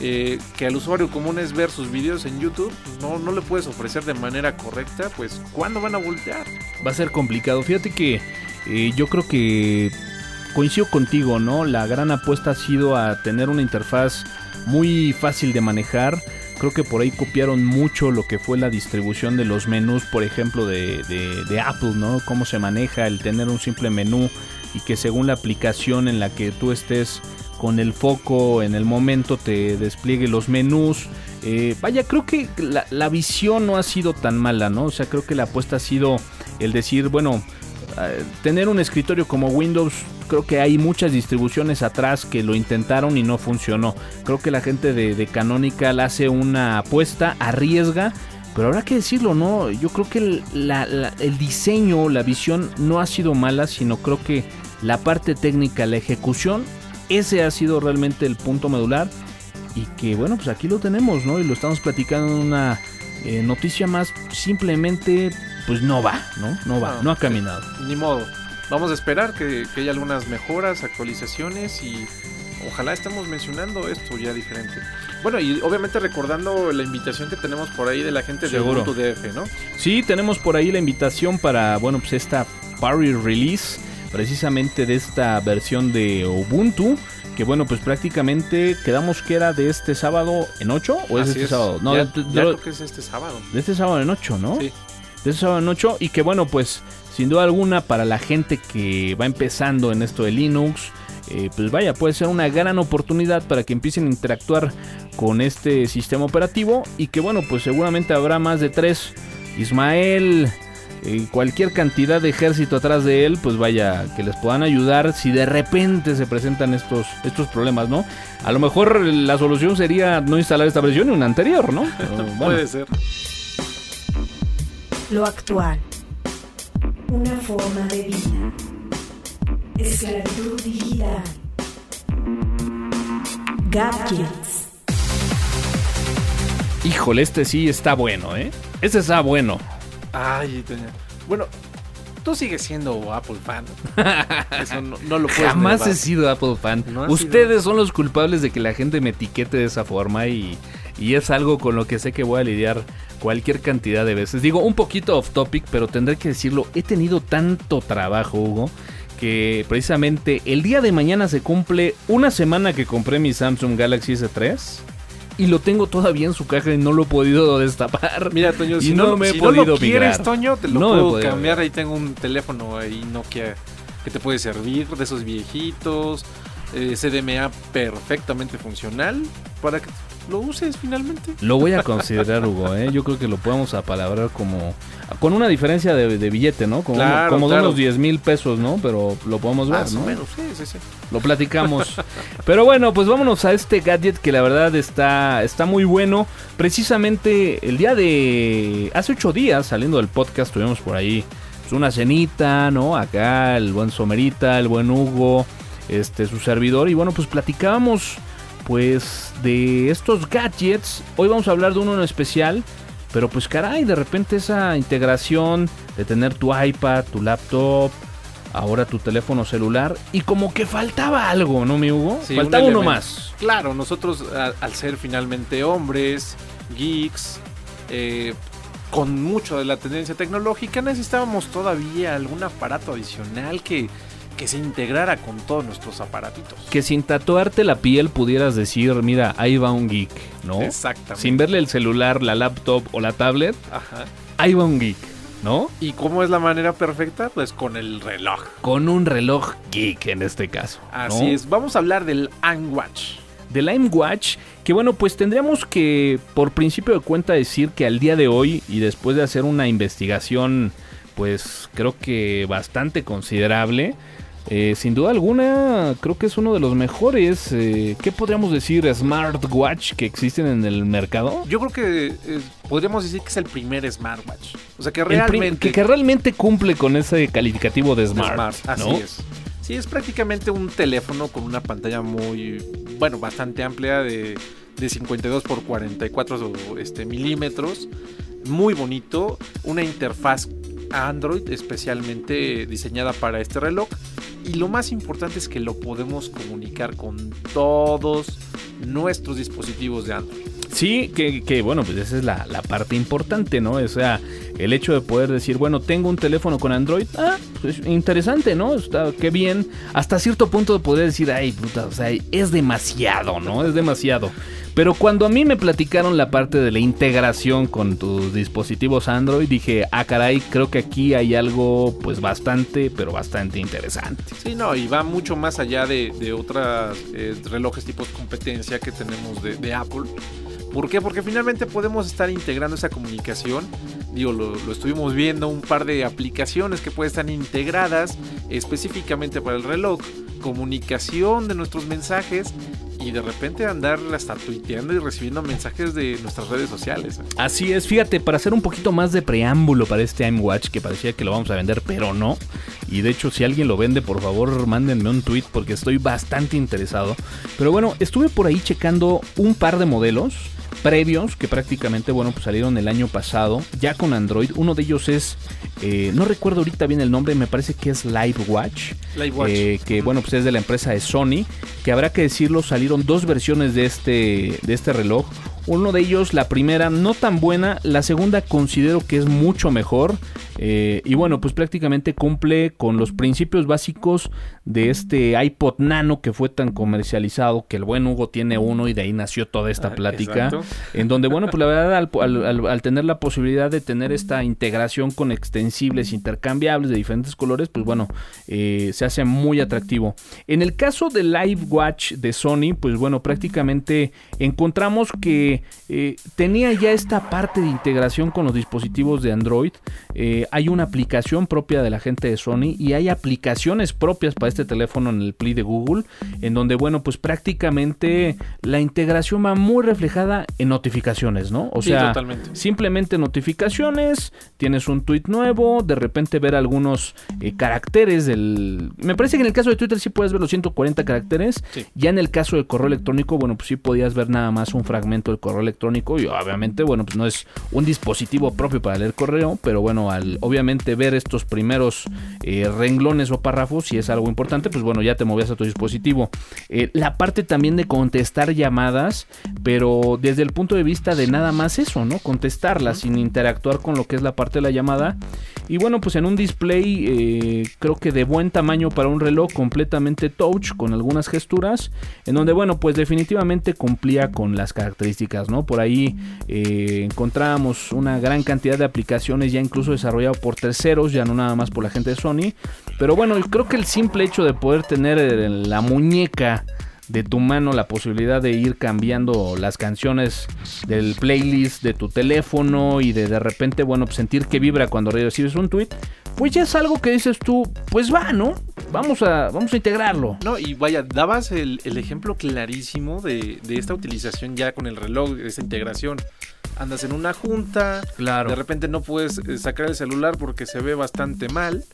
eh, que al usuario común es ver sus videos en YouTube, pues, no, no le puedes ofrecer de manera correcta, pues ¿cuándo van a voltear? Va a ser complicado. Fíjate que eh, yo creo que coincido contigo, ¿no? La gran apuesta ha sido a tener una interfaz muy fácil de manejar. Creo que por ahí copiaron mucho lo que fue la distribución de los menús, por ejemplo, de, Apple, ¿no? Cómo se maneja el tener un simple menú y que según la aplicación en la que tú estés con el foco en el momento te despliegue los menús. Eh, vaya, creo que la, la visión no ha sido tan mala, ¿no? O sea, creo que la apuesta ha sido el decir, bueno, tener un escritorio como Windows, creo que hay muchas distribuciones atrás que lo intentaron y no funcionó. Creo que la gente de, Canonical hace una apuesta, arriesga, pero habrá que decirlo, ¿no? Yo creo que el diseño, la visión no ha sido mala, sino creo que la parte técnica, la ejecución, ese ha sido realmente el punto medular. Y que bueno, pues aquí lo tenemos, ¿no? Y lo estamos platicando en una eh, noticia más simplemente, pues no va, ¿no? No va, No, no ha sí. caminado. Ni modo. Vamos a esperar que, que haya algunas mejoras, actualizaciones y ojalá estemos mencionando esto ya diferente. Bueno, y obviamente recordando la invitación que tenemos por ahí de la gente de. Ubuntu DF, ¿no? Sí, tenemos por ahí la invitación para, bueno, pues esta Party Release. precisamente de esta versión de Ubuntu. Que bueno, pues prácticamente quedamos que era de este sábado en 8 o es Así este sábado. No, ya, de, de- ya creo que es este sábado. de este sábado en 8, ¿no? Sí. De este sábado en 8 y que bueno, pues sin duda alguna para la gente que va empezando en esto de Linux, eh, pues vaya, puede ser una gran oportunidad para que empiecen a interactuar con este sistema operativo y que bueno, pues seguramente habrá más de tres. Ismael, eh, cualquier cantidad de ejército atrás de él, pues vaya, que les puedan ayudar si de repente se presentan estos, estos problemas, ¿no? A lo mejor la solución sería no instalar esta versión y una anterior, ¿no? Pero, bueno. Puede ser. Lo actual. Una forma de vida. Esclavitud digital. Gadgets. Híjole, este sí está bueno, ¿eh? Este está bueno. Ay, doña- Bueno, tú sigues siendo Apple fan. Eso no, no lo puedes Jamás negar. he sido Apple fan. No Ustedes son los culpables de que la gente me etiquete de esa forma y, y es algo con lo que sé que voy a lidiar cualquier cantidad de veces. Digo, un poquito off topic, pero tendré que decirlo, he tenido tanto trabajo, Hugo, que precisamente el día de mañana se cumple una semana que compré mi Samsung Galaxy S3 y lo tengo todavía en su caja y no lo he podido destapar. Mira, Toño, Y si no no, me he si podido no lo quieres. Toño, te lo No puedo cambiar. Ahí tengo un teléfono ahí Nokia que te puede servir de esos viejitos. eh, CDMA perfectamente funcional para que lo uses finalmente. Lo voy a considerar, Hugo, ¿eh? Yo creo que lo podemos apalabrar como... Con una diferencia de, de billete, ¿no? Como, Claro, como de unos 10 mil pesos, ¿no? Pero lo podemos ver, Más ¿no? o menos, sí, sí, sí. Lo platicamos. Pero bueno, pues vámonos a este gadget que la verdad está, está muy bueno. Precisamente el día de... Hace ocho días, saliendo del podcast, tuvimos por ahí pues, una cenita, ¿no? Acá el buen Somerita, el buen Hugo, este, su servidor. Y bueno, pues platicábamos pues de estos gadgets. Hoy vamos a hablar de uno en especial. Pero pues caray, de repente esa integración de tener tu iPad, tu laptop, ahora tu teléfono celular y como que faltaba algo, ¿no, mi Hugo? Sí, faltaba un uno más. Claro, nosotros a- al ser finalmente hombres, geeks, eh, con mucho de la tendencia tecnológica, necesitábamos todavía algún aparato adicional que, que se integrara con todos nuestros aparatitos. Que sin tatuarte la piel pudieras decir, mira, ahí va un geek, ¿no? Exactamente. Sin verle el celular, la laptop o la tablet, Ajá. ahí va un geek, ¿no? ¿Y cómo es la manera perfecta? Pues con el reloj. Con un reloj geek en este caso. ¿no? Así es. Vamos a hablar del Watch. del Watch, que bueno, pues tendríamos que por principio de cuenta decir que al día de hoy y después de hacer una investigación, pues creo que bastante considerable, eh, sin duda alguna creo que es uno de los mejores, eh, ¿qué podríamos decir? Smartwatch que existen en el mercado. Yo creo que eh, podríamos decir que es el primer smartwatch. O sea que realmente... que, que realmente cumple con ese calificativo de Smart. Así ¿no? es. Sí, es prácticamente un teléfono con una pantalla muy, bueno, bastante amplia de, de 52 por 44 este, milímetros. Muy bonito. Una interfaz Android especialmente diseñada para este reloj. Y lo más importante es que lo podemos comunicar con todos nuestros dispositivos de Android. Sí, que, que, bueno, pues esa es la, la parte importante, ¿no? O sea, el hecho de poder decir, bueno, tengo un teléfono con Android, ah, pues interesante, ¿no? Está, qué bien. Hasta cierto punto podría decir, ay, puta, o sea, es demasiado, ¿no? Es demasiado. Pero cuando a mí me platicaron la parte de la integración con tus dispositivos Android, dije, ah, caray, creo que aquí hay algo, pues bastante, pero bastante interesante. Sí, no, y va mucho más allá de, de otras eh, relojes tipo competencia que tenemos de, de Apple. ¿Por qué? Porque finalmente podemos estar integrando esa comunicación. Digo, lo, lo, estuvimos viendo, un par de aplicaciones que pueden estar integradas específicamente para el reloj. Comunicación de nuestros mensajes y de repente andar hasta tuiteando y recibiendo mensajes de nuestras redes sociales. Así es, fíjate, para hacer un poquito más de preámbulo para este iWatch, que parecía que lo vamos a vender, pero no. Y de hecho, si alguien lo vende, por favor, mándenme un tweet porque estoy bastante interesado. Pero bueno, estuve por ahí checando un par de modelos previos que prácticamente, bueno, pues salieron el año pasado, ya con Android. Uno de ellos es, eh, no recuerdo ahorita bien el nombre, me parece que es LiveWatch. LiveWatch. Eh, que bueno, pues es de la empresa de Sony, que habrá que decirlo, salieron dos versiones de este, de este reloj. Uno de ellos, la primera, no tan buena, la segunda considero que es mucho mejor. Eh, y bueno, pues prácticamente cumple con los principios básicos de este iPod Nano que fue tan comercializado, que el buen Hugo tiene uno y de ahí nació toda esta Ah, plática. exacto. En donde, bueno, pues la verdad, al, al- al- al tener la posibilidad de tener esta integración con extensibles intercambiables de diferentes colores, pues bueno, eh, se hace muy atractivo. En el caso del Live Watch de Sony, pues bueno, prácticamente encontramos que eh, tenía ya esta parte de integración con los dispositivos de Android. Eh, hay una aplicación propia de la gente de Sony y hay aplicaciones propias para este teléfono en el Play de Google, en donde, bueno, pues prácticamente la integración va muy reflejada en notificaciones, ¿no? O Sí, sea, totalmente. simplemente notificaciones, tienes un tweet nuevo, de repente ver algunos eh, caracteres del... Me parece que en el caso de Twitter sí puedes ver los 140 caracteres, Sí. ya en el caso del correo electrónico, bueno, pues sí podías ver nada más un fragmento del correo electrónico y obviamente, bueno, pues no es un dispositivo propio para leer correo, pero bueno, al obviamente ver estos primeros eh, renglones o párrafos, si es algo importante, pues bueno, ya te movías a tu dispositivo. Eh, la parte también de contestar llamadas, pero desde el punto de vista de nada más eso, ¿no? Contestarlas sin interactuar con lo que es la parte de la llamada. Y bueno, pues en un display eh, creo que de buen tamaño para un reloj completamente touch con algunas gesturas, en donde bueno, pues definitivamente cumplía con las características, ¿no? Por ahí eh, encontramos una gran cantidad de aplicaciones ya incluso desarrollado por terceros, ya no nada más por la gente de Sony. Pero bueno, creo que el simple hecho de poder tener en la muñeca de tu mano la posibilidad de ir cambiando las canciones del playlist de tu teléfono y de de repente, bueno, pues sentir que vibra cuando recibes un tweet, pues ya es algo que dices tú, pues va, ¿no? Vamos a, vamos a integrarlo. No, y vaya, dabas el, el ejemplo clarísimo de, de esta utilización ya con el reloj, de esta integración. Andas en una junta, Claro. de repente no puedes eh, sacar el celular porque se ve bastante mal.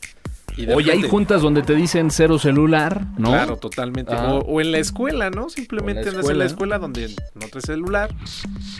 Oye, hay juntas donde te dicen cero celular, ¿no? Claro, totalmente. Ah. O, o en la escuela, ¿no? Simplemente O en la andas en la escuela. escuela donde no traes celular.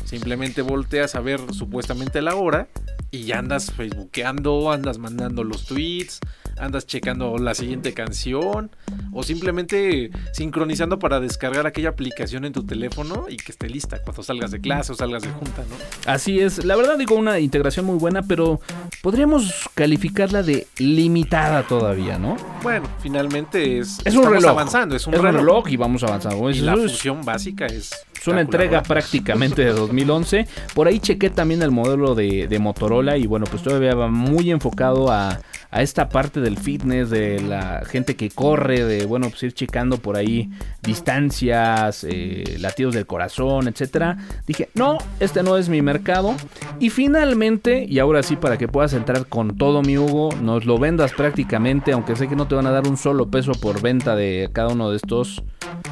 Simplemente volteas a ver supuestamente la hora y ya andas facebookeando, andas mandando los tweets, andas checando la siguiente canción o simplemente sincronizando para descargar aquella aplicación en tu teléfono y que esté lista cuando salgas de clase o salgas de junta, ¿no? Así es, la verdad digo una integración muy buena, pero podríamos calificarla de limitada todavía, ¿no? Bueno, finalmente es Es un reloj. avanzando, es un es reloj. y vamos avanzando. Y la es- función básica es Es una entrega prácticamente de 2011. Por ahí chequé también el modelo de, de Motorola y bueno, pues todavía va muy enfocado a, a esta parte del fitness, de la gente que corre, de bueno, pues ir checando por ahí distancias, eh, latidos del corazón, etcétera. Dije, no, este no es mi mercado. Y finalmente, y ahora sí para que puedas entrar con todo mi Hugo, nos lo vendas prácticamente, aunque sé que no te van a dar un solo peso por venta de cada uno de estos.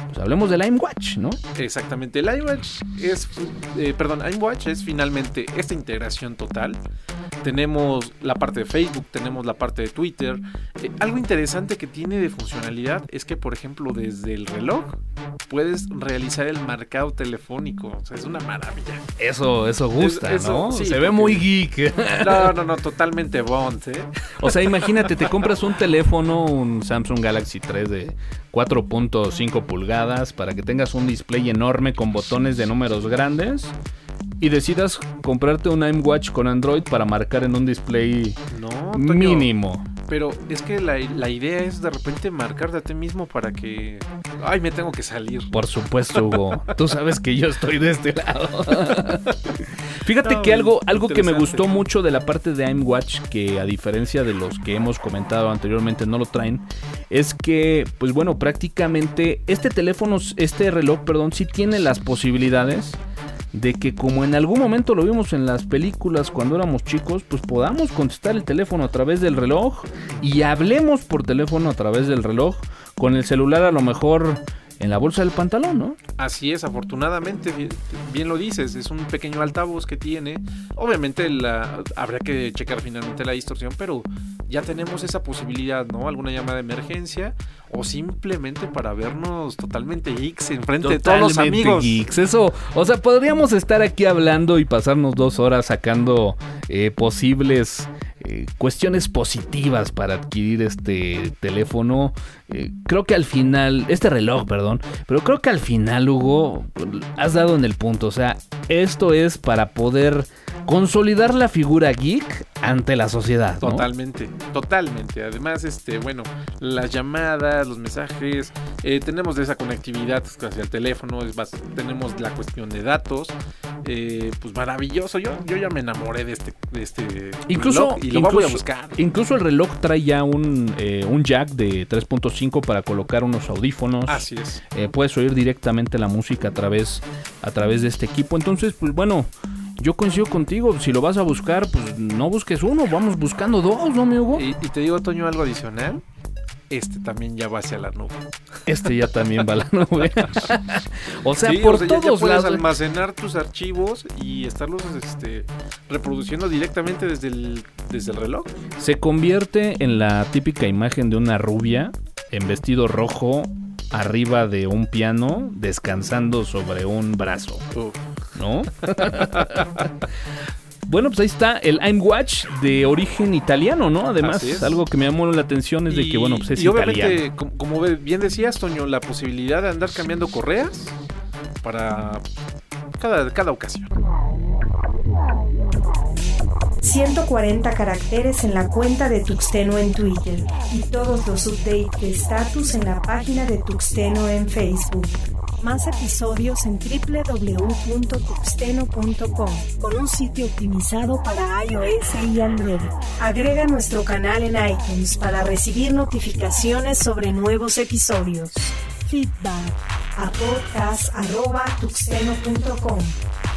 Pues hablemos del iWatch, ¿no? Exactamente, el iWatch es, eh, perdón, iWatch es finalmente esta integración total. Tenemos la parte de Facebook, tenemos la parte de Twitter. Eh, algo interesante que tiene de funcionalidad es que, por ejemplo, desde el reloj puedes realizar el marcado telefónico. O sea, es una maravilla. Eso, eso gusta, Es- eso, ¿no? sí, Se ve muy geek. No, no, no, totalmente Bond, ¿eh? o sea, imagínate, te compras un teléfono, un Samsung Galaxy 3 de 4.5 pulgadas para que tengas un display enorme con botones de números grandes y decidas comprarte un iWatch con Android para marcar en un display No, Toño, mínimo. Pero es que la, la idea es de repente marcarte a ti mismo para que. Ay, me tengo que salir. Por supuesto, Hugo. Tú sabes que yo estoy de este lado. Fíjate No, que algo, algo que me gustó mucho de la parte de iWatch, que a diferencia de los que hemos comentado anteriormente no lo traen, es que, pues bueno, prácticamente este teléfono, este reloj, perdón, sí tiene las posibilidades de que como en algún momento lo vimos en las películas cuando éramos chicos, pues podamos contestar el teléfono a través del reloj y hablemos por teléfono a través del reloj, con el celular a lo mejor en la bolsa del pantalón, ¿no? Así es, afortunadamente, bien, bien lo dices, es un pequeño altavoz que tiene. Obviamente la, habrá que checar finalmente la distorsión, pero ya tenemos esa posibilidad, ¿no? Alguna llamada de emergencia o simplemente para vernos totalmente geeks enfrente de todos los amigos. geeks. Eso, o sea, podríamos estar aquí hablando y pasarnos dos horas sacando eh, posibles eh, cuestiones positivas para adquirir este teléfono. Eh, creo que al final, este reloj, perdón, pero creo que al final, Hugo, has dado en el punto. O sea, esto es para poder consolidar la figura geek ante la sociedad. ¿no? Totalmente, totalmente. Además, este, bueno, las llamadas, los mensajes, eh, tenemos esa conectividad hacia el teléfono, es más, tenemos la cuestión de datos, eh, pues maravilloso. Yo, yo ya me enamoré de este, de este Incluso, reloj y lo incluso, voy a buscar. incluso el reloj trae ya un, eh, un jack de 3.5 para colocar unos audífonos. Así es. Eh, puedes oír directamente la música a través, a través de este equipo. Entonces, pues bueno, yo coincido contigo. Si lo vas a buscar, pues no busques uno, vamos buscando dos, ¿no, mi Hugo? Y, y te digo, Toño, algo adicional. Este también ya va hacia la nube. Este ya también va a la nube. o sea, Sí, por o sea, ya- ya todos puedes lados. almacenar tus archivos y estarlos este, reproduciendo directamente desde el, desde el reloj. Se convierte en la típica imagen de una rubia en vestido rojo arriba de un piano descansando sobre un brazo. ¿No? bueno, pues ahí está el I'm Watch de origen italiano, ¿no? Además, algo que me llamó la atención es de que, bueno, pues es y obviamente, italiano. com- como bien decías, Toño, la posibilidad de andar cambiando correas para cada, cada ocasión. 140 caracteres en la cuenta de Tuxteno en Twitter y todos los updates de status en la página de Tuxteno en Facebook. Más episodios en www.tuxteno.com con un sitio optimizado para iOS y Android. Agrega nuestro canal en iTunes para recibir notificaciones sobre nuevos episodios. Feedback a podcast.tuxteno.com.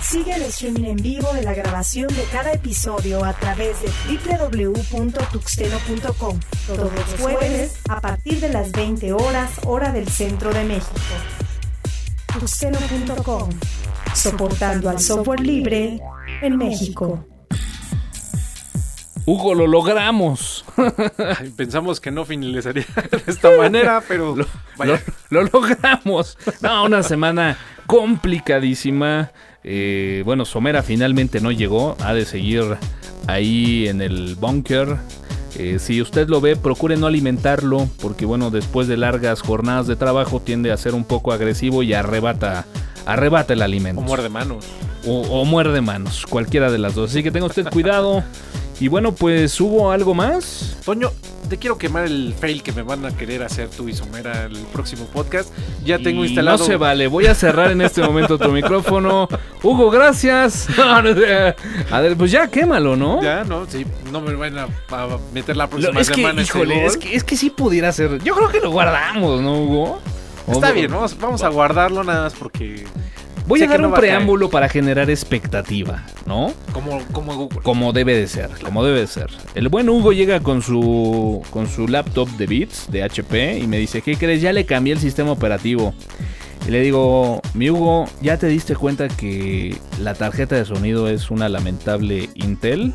Sigue el streaming en vivo de la grabación de cada episodio a través de www.tuxteno.com todos los jueves a partir de las 20 horas hora del centro de México. Tuxteno.com Soportando al software libre en México. Hugo, lo logramos. Pensamos que no finalizaría de esta manera, pero vaya. Lo, lo logramos. No, una semana complicadísima. Eh, bueno, Somera finalmente no llegó. Ha de seguir ahí en el bunker. Eh, si usted lo ve, procure no alimentarlo. Porque, bueno, después de largas jornadas de trabajo, tiende a ser un poco agresivo y arrebata, arrebata el alimento. O muerde manos. o, o muerde manos. Cualquiera de las dos. Así que tenga usted cuidado. Y bueno, pues hubo algo más. Toño, te quiero quemar el fail que me van a querer hacer tú y Somera el próximo podcast. Ya tengo Y instalado. No se vale, voy a cerrar en este momento tu micrófono. Hugo, gracias. A ver, pues ya quémalo, ¿no? Ya, no, sí, no me van a, a meter la próxima es que, semana. este híjole, gol. es que, es que sí pudiera ser. Yo creo que lo guardamos, ¿no, Hugo? Está bien, vamos, vamos a guardarlo nada más porque. Voy sé a dar no un preámbulo para generar expectativa, ¿no? Como, como Google. Como debe de ser, como debe de ser. El buen Hugo llega con su con su laptop de Beats de HP y me dice, ¿qué crees? Ya le cambié el sistema operativo. Y le digo, mi Hugo, ¿ya te diste cuenta que la tarjeta de sonido es una lamentable Intel?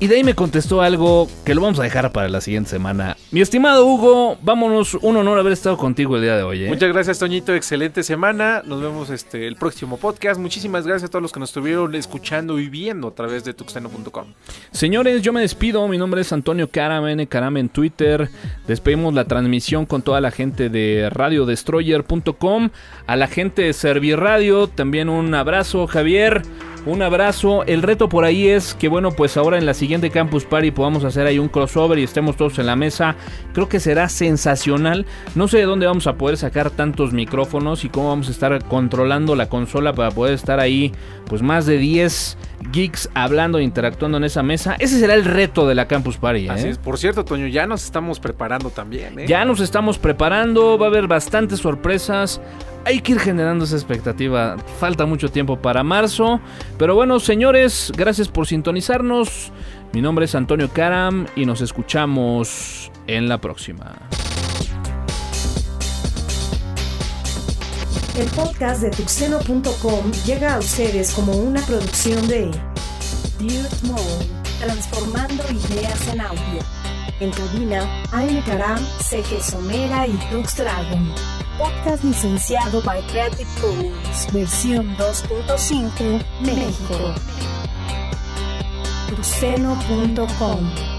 Y de ahí me contestó algo que lo vamos a dejar para la siguiente semana. Mi estimado Hugo, vámonos, un honor haber estado contigo el día de hoy. ¿eh? Muchas gracias, Toñito. Excelente semana. Nos vemos este el próximo podcast. Muchísimas gracias a todos los que nos estuvieron escuchando y viendo a través de tuxteno.com. Señores, yo me despido. Mi nombre es Antonio Caram, N Caram en Twitter. Despedimos la transmisión con toda la gente de radiodestroyer.com. A la gente de Serviradio, también un abrazo, Javier. Un abrazo. El reto por ahí es que, bueno, pues ahora en la siguiente Campus Party podamos hacer ahí un crossover y estemos todos en la mesa. Creo que será sensacional. No sé de dónde vamos a poder sacar tantos micrófonos y cómo vamos a estar controlando la consola para poder estar ahí, pues más de 10 geeks hablando e interactuando en esa mesa. Ese será el reto de la Campus Party. ¿eh? Así es. Por cierto, Toño, ya nos estamos preparando también. ¿eh? Ya nos estamos preparando, va a haber bastantes sorpresas. Hay que ir generando esa expectativa. Falta mucho tiempo para marzo. Pero bueno, señores, gracias por sintonizarnos. Mi nombre es Antonio Karam y nos escuchamos en la próxima. El podcast de tuxeno.com llega a ustedes como una producción de Build Mode, transformando ideas en audio. En cabina, Aine Karam, CG Somera y Tux Dragon. Podcast licenciado by Creative Commons, versión 2.5, México. tuxeno.com